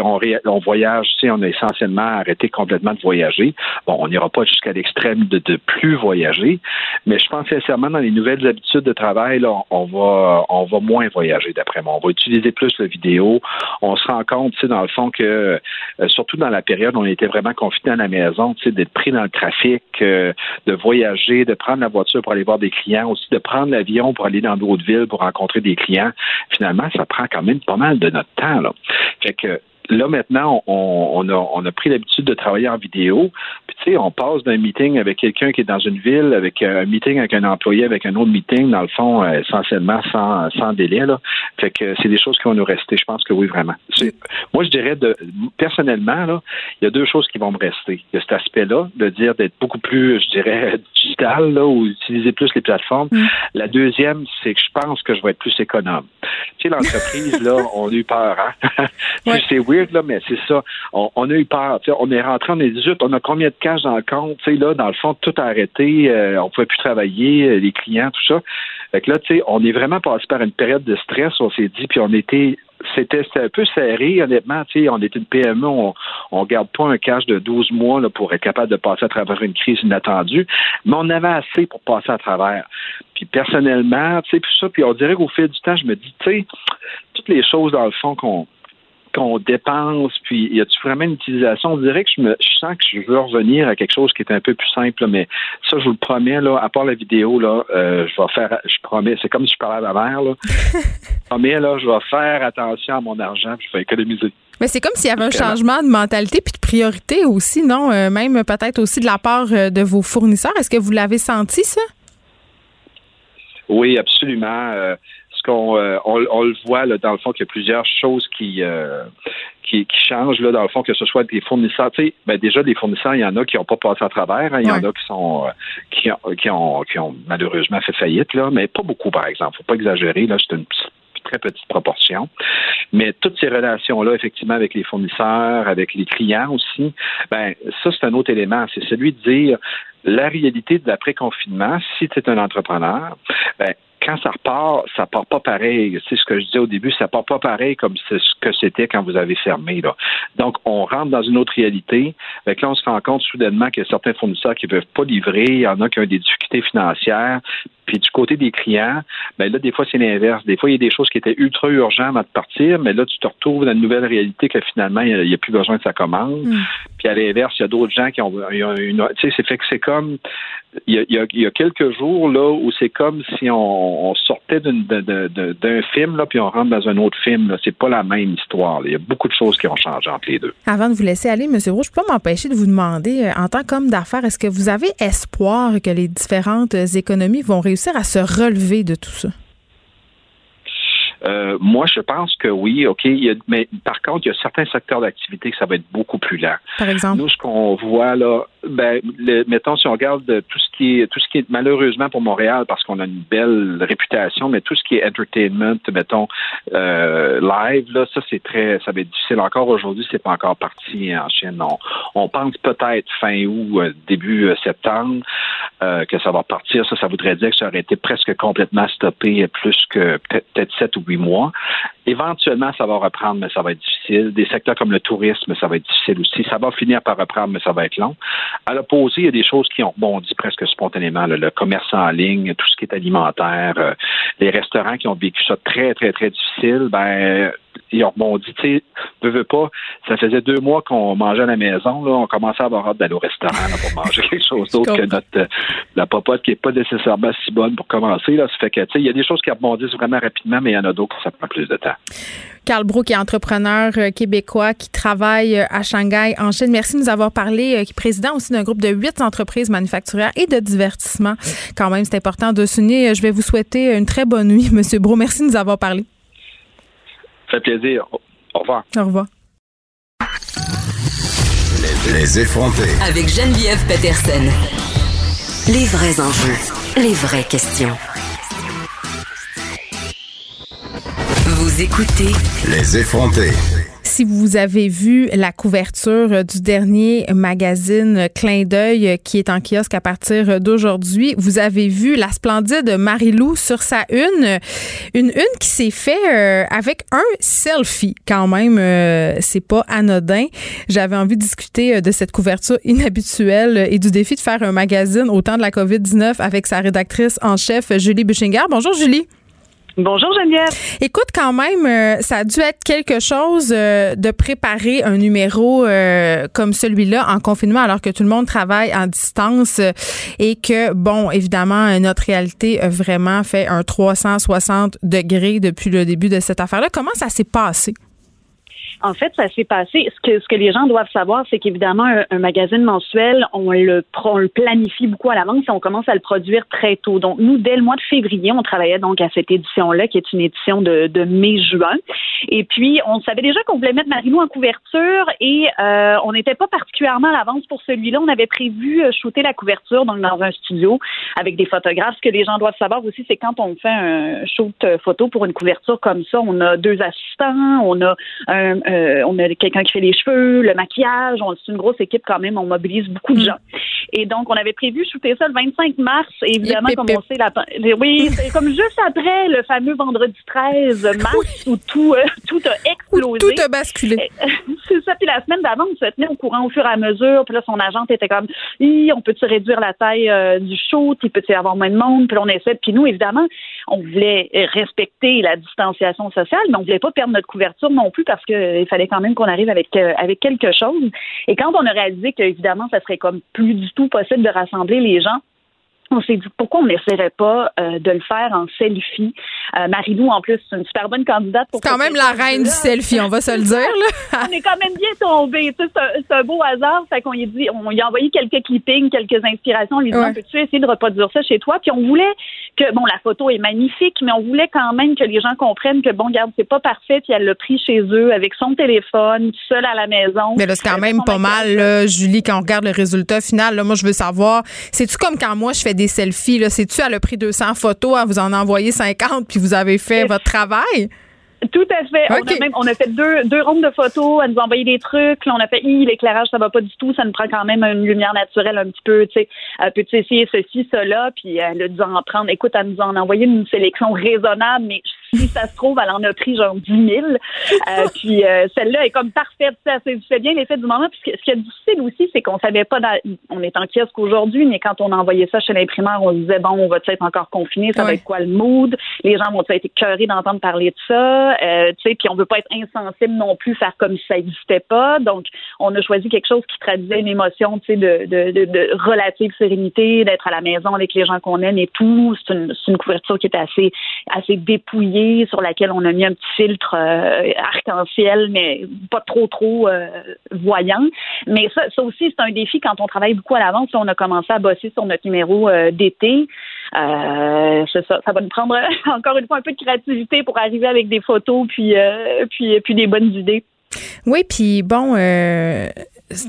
on, voyage, sais, on a essentiellement arrêté complètement de voyager. Bon, on n'ira pas jusqu'à l'extrême de, plus voyager, mais je pense sincèrement dans les nouvelles habitudes de travail, on va moins voyager d'après moi. On va utiliser plus la vidéo. On se rend compte, dans le fond que euh, surtout dans la période où on était vraiment confiné à la maison, d'être pris dans le trafic, euh, de voyager, de prendre la voiture pour aller voir des clients, aussi de prendre l'avion pour aller dans d'autres villes pour rencontrer des clients. Finalement, ça prend quand même pas mal de notre temps. Là. Fait que là maintenant, on, a, on a pris l'habitude de travailler en vidéo. Puis tu sais, on passe d'un meeting avec quelqu'un qui est dans une ville, avec un meeting avec un employé, avec un autre meeting, dans le fond, euh, essentiellement sans, sans délai. Là. Fait que c'est des choses qui vont nous rester. Je pense que oui, vraiment. Moi, je dirais de personnellement, là, il y a deux choses qui vont me rester. Il y a cet aspect-là, de dire d'être beaucoup plus, je dirais, digital là, ou utiliser plus les plateformes. Mm. La deuxième, c'est que je pense que je vais être plus économe. Tu sais, l'entreprise, là, on a eu peur. Hein? C'est mais c'est ça. On, a eu peur. On est rentré, on est 18, on a combien de cash dans le compte? Là, dans le fond, tout arrêté. Euh, on pouvait plus travailler, euh, les clients, tout ça. Fait que là, on est vraiment passé par une période de stress, on s'est dit, puis on était c'était un peu serré, honnêtement. On est une PME, on ne garde pas un cash de 12 mois là, pour être capable de passer à travers une crise inattendue, mais on avait assez pour passer à travers. Puis personnellement, puis ça, puis on dirait qu'au fil du temps, je me dis, tu sais, toutes les choses dans le fond qu'on qu'on dépense, puis y a-tu vraiment une utilisation? On dirait que je, me, je sens que je veux revenir à quelque chose qui est un peu plus simple, mais ça, je vous le promets, là, à part la vidéo, là, euh, je vais faire, je promets, c'est comme si je parlais à ma mère, là. je promets, là, je vais faire attention à mon argent, puis je vais économiser. Mais c'est comme s'il y avait un changement de mentalité puis de priorité aussi, non? Euh, même peut-être aussi de la part euh, de vos fournisseurs. Est-ce que vous l'avez senti, ça? Oui, absolument qu'on euh, on, le voit là, dans le fond qu'il y a plusieurs choses qui, euh, qui, changent là, dans le fond, que ce soit des fournisseurs. Tu sais, ben déjà des fournisseurs, il y en a qui n'ont pas passé à travers, hein. il y en a qui sont euh, qui, ont, qui, ont, qui ont malheureusement fait faillite, là, mais pas beaucoup, par exemple. Faut pas exagérer, là, c'est une très petite proportion. Mais toutes ces relations-là, effectivement, avec les fournisseurs, avec les clients aussi, ben ça, c'est un autre élément. C'est celui de dire la réalité de l'après-confinement, si tu es un entrepreneur, ben, quand ça repart, ça part pas pareil. C'est ce que je disais au début, ça part pas pareil comme ce que c'était quand vous avez fermé. Là. Donc, on rentre dans une autre réalité. Avec là, on se rend compte soudainement qu'il y a certains fournisseurs qui ne peuvent pas livrer, il y en a qui ont des difficultés financières. Puis du côté des clients, ben là, des fois, c'est l'inverse. Des fois, il y a des choses qui étaient ultra urgentes à te partir, mais là, tu te retrouves dans une nouvelle réalité que finalement, il n'y a, plus besoin de sa commande. Mm. Puis à l'inverse, il y a d'autres gens qui ont, une. Tu sais, c'est fait que c'est comme. Il y, a, quelques jours, là, où c'est comme si on, sortait d'un film, là, puis on rentre dans un autre film. Là. C'est pas la même histoire. Il y a beaucoup de choses qui ont changé entre les deux. Avant de vous laisser aller, M. Roux, je peux pas m'empêcher de vous demander, euh, en tant qu'homme d'affaires, est-ce que vous avez espoir que les différentes économies vont réussir réussir à se relever de tout ça? Euh, moi, je pense que oui, OK. mais par contre, il y a certains secteurs d'activité que ça va être beaucoup plus lent. Par exemple? Nous, ce qu'on voit là, ben, mettons, si on regarde tout ce qui est tout ce qui est malheureusement pour Montréal, parce qu'on a une belle réputation, mais tout ce qui est entertainment, mettons, euh, live, là, ça c'est très ça va être difficile. Encore aujourd'hui, c'est pas encore parti en Chine. On, on pense peut-être fin août, euh, début septembre, que ça va partir. Ça, ça voudrait dire que ça aurait été presque complètement stoppé plus que peut-être sept ou huit mois. Éventuellement, ça va reprendre, mais ça va être difficile. Des secteurs comme le tourisme, ça va être difficile aussi. Ça va finir par reprendre, mais ça va être long. À l'opposé, il y a des choses qui ont rebondi presque spontanément. Le commerce en ligne, tout ce qui est alimentaire, euh, les restaurants qui ont vécu ça très, très, très difficile, ben ils ont rebondi. Tu sais, ne veux pas, ça faisait deux mois qu'on mangeait à la maison. Là, on commençait à avoir hâte d'aller au restaurant pour manger quelque chose d'autre que notre euh, la popote qui n'est pas nécessairement si bonne pour commencer. Là. Ça fait que, tu sais, il y a des choses qui rebondissent vraiment rapidement, mais il y en a d'autres qui ça prend plus de temps. Carl Brou, qui est entrepreneur euh, québécois, qui travaille euh, à Shanghai, en Chine. Merci de nous avoir parlé, qui est président aussi d'un groupe de huit entreprises manufacturières et de divertissement. Quand même, c'est important de souligner. Je vais vous souhaiter une très bonne nuit, M. Brou. Merci de nous avoir parlé fait plaisir. Au revoir. Au revoir. Les, effrontés. Avec Geneviève Peterson. Les vrais enjeux. Les vraies questions. Vous écoutez. Les effrontés si vous avez vu la couverture du dernier magazine Clin d'œil qui est en kiosque à partir d'aujourd'hui, vous avez vu la splendide Marilou sur sa une, une une qui s'est fait euh, avec un selfie quand même, euh, c'est pas anodin. J'avais envie de discuter euh, de cette couverture inhabituelle et du défi de faire un magazine au temps de la COVID-19 avec sa rédactrice en chef Julie Buchinger. Bonjour Julie. Bonjour Geneviève. Écoute, quand même, euh, ça a dû être quelque chose euh, de préparer un numéro euh, comme celui-là en confinement alors que tout le monde travaille en distance et que, bon, évidemment, notre réalité a vraiment fait un 360 degrés depuis le début de cette affaire-là. Comment ça s'est passé? En fait, ça s'est passé. Ce que, ce que les gens doivent savoir, c'est qu'évidemment, un, magazine mensuel, on le, on le planifie beaucoup à l'avance et on commence à le produire très tôt. Donc, nous, dès le mois de février, on travaillait donc à cette édition-là, qui est une édition de, de mai-juin. Et puis, on savait déjà qu'on voulait mettre Marilou en couverture et euh, on n'était pas particulièrement à l'avance pour celui-là. On avait prévu euh, shooter la couverture donc dans un studio avec des photographes. Ce que les gens doivent savoir aussi, c'est quand on fait un shoot euh, photo pour une couverture comme ça, on a deux assistants, on a un, euh, on a quelqu'un qui fait les cheveux, le maquillage. C'est une grosse équipe quand même. On mobilise beaucoup de mm. gens. Et donc, on avait prévu shooter ça le 25 mars. Et évidemment, comme on sait, la, oui, c'est comme juste après le fameux vendredi 13 mars où tout, euh, tout a explosé. tout a basculé. c'est ça. Puis la semaine d'avant, on se tenait au courant au fur et à mesure. Puis là, son agente était comme, on peut-tu réduire la taille euh, du shoot? Il peut-y avoir moins de monde? Puis on essaie. Puis nous, évidemment, on voulait respecter la distanciation sociale, mais on voulait pas perdre notre couverture non plus parce qu'il fallait quand même qu'on arrive avec, euh, avec quelque chose. Et quand on a réalisé qu'évidemment, ça serait comme plus du tout possible de rassembler les gens, on s'est dit pourquoi on n'essaierait pas euh, de le faire en selfie? Euh, Marilou, en plus, c'est une super bonne candidate pour. C'est quand même la reine du selfie, on va se le dire. on est quand même bien tombé. C'est un beau hasard. Fait qu'on lui dit, on lui a envoyé quelques clippings, quelques inspirations, en lui disant peux-tu essayer de reproduire ça chez toi? Puis on voulait que bon, la photo est magnifique, mais on voulait quand même que les gens comprennent que bon, regarde, c'est pas parfait. Puis elle l'a pris chez eux avec son téléphone, seule à la maison. Mais là, c'est quand même pas mal, Julie, quand on regarde le résultat final. Là, moi, je veux savoir, c'est-tu comme quand moi je fais des selfies, là, c'est-tu, elle a pris 200 photos, elle vous en a envoyé 50, puis vous avez fait votre travail? Tout à fait. On, a même, on a fait deux, deux rondes de photos. Elle nous a envoyé des trucs. Là, on a fait, l'éclairage, ça va pas du tout. Ça nous prend quand même une lumière naturelle un petit peu. Tu sais, euh, peux-tu essayer ceci, cela? Puis elle a dû en prendre. Écoute, elle nous en a envoyé une sélection raisonnable, mais si ça se trouve, elle en a pris genre 10 000. Euh, puis euh, celle-là est comme parfaite. Ça fait bien l'effet du moment. Puis ce qui est difficile aussi, c'est qu'on savait pas. on est en kiosque aujourd'hui, mais quand on a envoyé ça chez l'imprimeur, on se disait bon, on va être encore confiné. Ça va être quoi le mood? Les gens vont être écœurés d'entendre parler de ça? Euh, tu sais, puis on veut pas être insensible non plus, faire comme si ça n'existait pas. Donc, on a choisi quelque chose qui traduisait une émotion, tu sais, de, de, de, relative sérénité, d'être à la maison avec les gens qu'on aime et tout. C'est une, une couverture qui est assez assez dépouillée sur laquelle on a mis un petit filtre euh, arc-en-ciel, mais pas trop, trop euh, voyant. Mais ça, ça aussi, c'est un défi quand on travaille beaucoup à l'avance. On a commencé à bosser sur notre numéro euh, d'été. ça. Ça va nous prendre encore une fois un peu de créativité pour arriver avec des photos puis, puis, puis des bonnes idées. Oui, puis bon,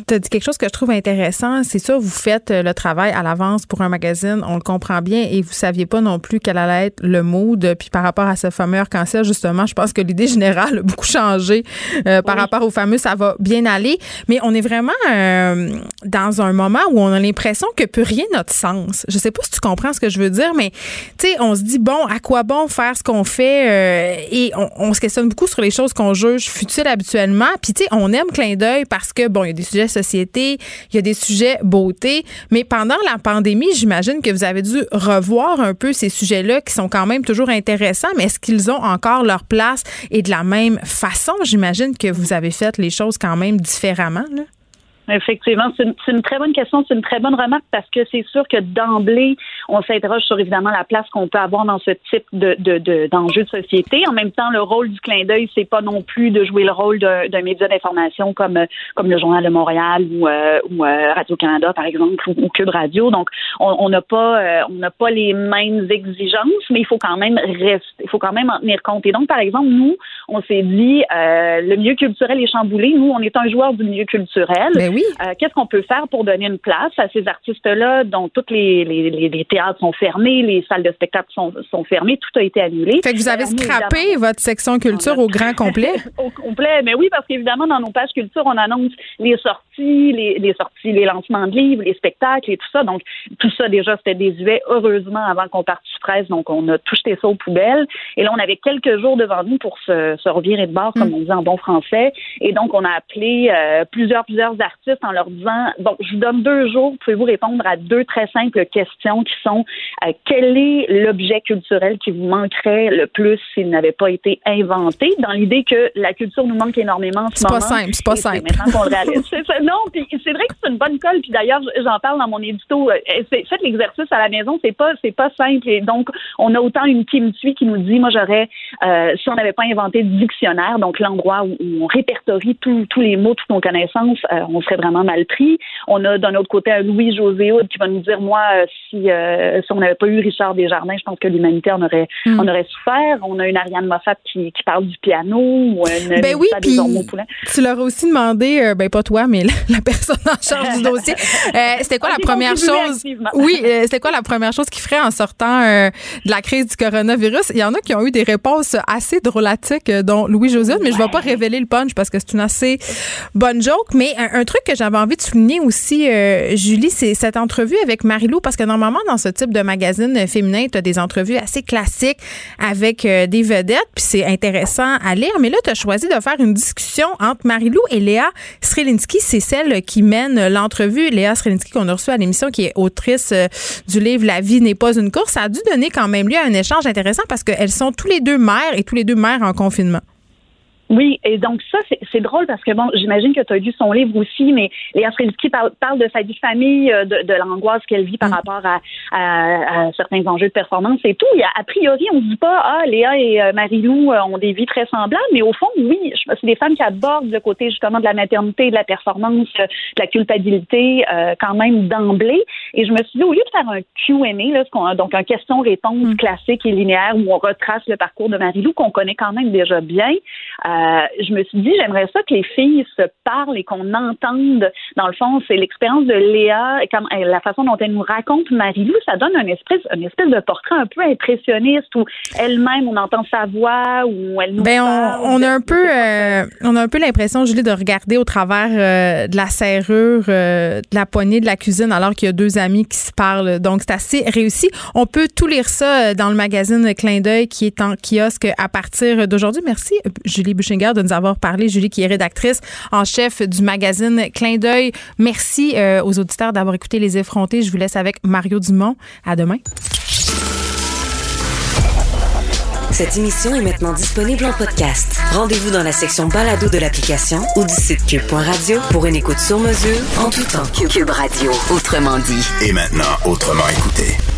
tu as dit quelque chose que je trouve intéressant. C'est ça, vous faites euh, le travail à l'avance pour un magazine, on le comprend bien, et vous saviez pas non plus quel allait être le mood. Puis par rapport à ce fameux arc-en-ciel, justement, je pense que l'idée générale a beaucoup changé euh, par rapport au fameux ça va bien aller. Mais on est vraiment euh, dans un moment où on a l'impression que plus rien n'a de sens. Je sais pas si tu comprends ce que je veux dire, mais tu sais, on se dit, bon, à quoi bon faire ce qu'on fait? et on, on, se questionne beaucoup sur les choses qu'on juge futiles habituellement. Puis tu sais, on aime clin d'œil parce que, bon, il y a des sujets société, il y a des sujets beauté. Mais pendant la pandémie, j'imagine que vous avez dû revoir un peu ces sujets-là qui sont quand même toujours intéressants, mais est-ce qu'ils ont encore leur place et de la même façon? J'imagine que vous avez fait les choses quand même différemment. Effectivement, c'est une, très bonne question, c'est une très bonne remarque parce que c'est sûr que d'emblée, on s'interroge sur évidemment la place qu'on peut avoir dans ce type de d'enjeux de, de, société. En même temps, le rôle du clin d'œil, c'est pas non plus de jouer le rôle d'un média d'information comme comme le Journal de Montréal ou, euh, ou euh, Radio Canada par exemple ou, Cube Radio. Donc, on n'a pas euh, on n'a pas les mêmes exigences, mais il faut quand même rester, il faut quand même en tenir compte. Et donc, par exemple, nous, on s'est dit le milieu culturel est chamboulé. Nous, on est un joueur du milieu culturel. Euh, qu'est-ce qu'on peut faire pour donner une place à ces artistes-là? Dont tous les, les, les, théâtres sont fermés, les salles de spectacle sont, sont fermées, tout a été annulé. Fait que vous avez scrappé votre section culture au grand complet? au complet, mais oui, parce qu'évidemment, dans nos pages culture, on annonce les sorties, les, les sorties, les lancements de livres, les spectacles et tout ça. Donc, tout ça, déjà, c'était désuet, heureusement, avant qu'on parte du presse. Donc, on a tout jeté ça aux poubelles. Et là, on avait quelques jours devant nous pour se, se revirer de bord, comme mm. on dit en bon français. Et donc, on a appelé euh, plusieurs, plusieurs artistes en leur disant bon, je vous donne deux jours, pouvez-vous répondre à deux très simples questions qui sont euh, quel est l'objet culturel qui vous manquerait le plus s'il n'avait pas été inventé dans l'idée que la culture nous manque énormément en ce moment. C'est pas simple, c'est pas simple. Maintenant qu'on réalise. Non, puis c'est vrai que c'est une bonne colle. Puis d'ailleurs, j'en parle dans mon édito. Euh, faites l'exercice à la maison, c'est pas c'est pas simple. Et donc on a autant une qui me suit qui nous dit, moi, j'aurais, euh, si on n'avait pas inventé le dictionnaire, donc l'endroit où, on répertorie tous les mots, toutes nos connaissances, euh, on serait vraiment mal pris. On a d'un autre côté un Louis-José qui va nous dire, moi, euh, si, si on n'avait pas eu Richard Desjardins, je pense que l'humanité en aurait, mm. on aurait souffert. On a une Ariane Moffat qui, qui parle du piano ou une ben oui, puis tu leur as aussi demandé, ben pas toi, mais la, personne en charge du dossier, c'était quoi la première chose? Oui, c'était quoi la première chose qu'il ferait en sortant de la crise du coronavirus? Il y en a qui ont eu des réponses assez drôlatiques, dont Louis-José, mais je ne vais pas révéler le punch parce que c'est une assez bonne joke. Mais un, truc que j'avais envie de souligner aussi, euh, Julie, c'est cette entrevue avec Marilou, parce que normalement, dans ce type de magazine féminin, tu as des entrevues assez classiques avec euh, des vedettes, puis c'est intéressant à lire. Mais là, tu as choisi de faire une discussion entre Marilou et Léa Srelinski. C'est celle qui mène l'entrevue. Léa Srelinski, qu'on a reçue à l'émission, qui est autrice euh, du livre La vie n'est pas une course. Ça a dû donner quand même lieu à un échange intéressant parce qu'elles sont tous les deux mères et tous les deux mères en confinement. Oui, et donc ça, c'est drôle parce que, bon, j'imagine que tu as lu son livre aussi, mais Léa Frelski parle, parle, de sa vie de famille, euh, de, de l'angoisse qu'elle vit par mm. rapport à, à, certains enjeux de performance et tout. A, a priori, on ne dit pas, ah, Léa et euh, Marie-Lou euh, ont des vies très semblables, mais au fond, oui, c'est des femmes qui abordent le côté justement de la maternité, de la performance, de la culpabilité quand même d'emblée. Et je me suis dit, au lieu de faire un Q&A, donc un question-réponse mm. classique et linéaire où on retrace le parcours de Marie-Lou qu'on connaît quand même déjà bien, euh, je me suis dit, j'aimerais ça que les filles se parlent et qu'on entende. Dans le fond, c'est l'expérience de Léa, et comme, la façon dont elle nous raconte Marie-Lou, ça donne un espèce, une espèce de portrait un peu impressionniste où elle-même, on entend sa voix, où elle nous ben, On, a un peu, euh, on a un peu l'impression, Julie, de regarder au travers euh, de la serrure, de la poignée de la cuisine, alors qu'il y a deux amis qui se parlent. Donc, c'est assez réussi. On peut tout lire ça dans le magazine Clin d'œil qui est en kiosque à partir d'aujourd'hui. Merci, Julie de nous avoir parlé. Julie, qui est rédactrice en chef du magazine Clin d'œil. Merci euh, aux auditeurs d'avoir écouté Les Effrontés. Je vous laisse avec Mario Dumont. À demain. Cette émission est maintenant disponible en podcast. Rendez-vous dans la section balado de l'application ou du site cube.radio pour une écoute sur mesure en tout temps. Cube Radio, autrement dit. Et maintenant, autrement écouté.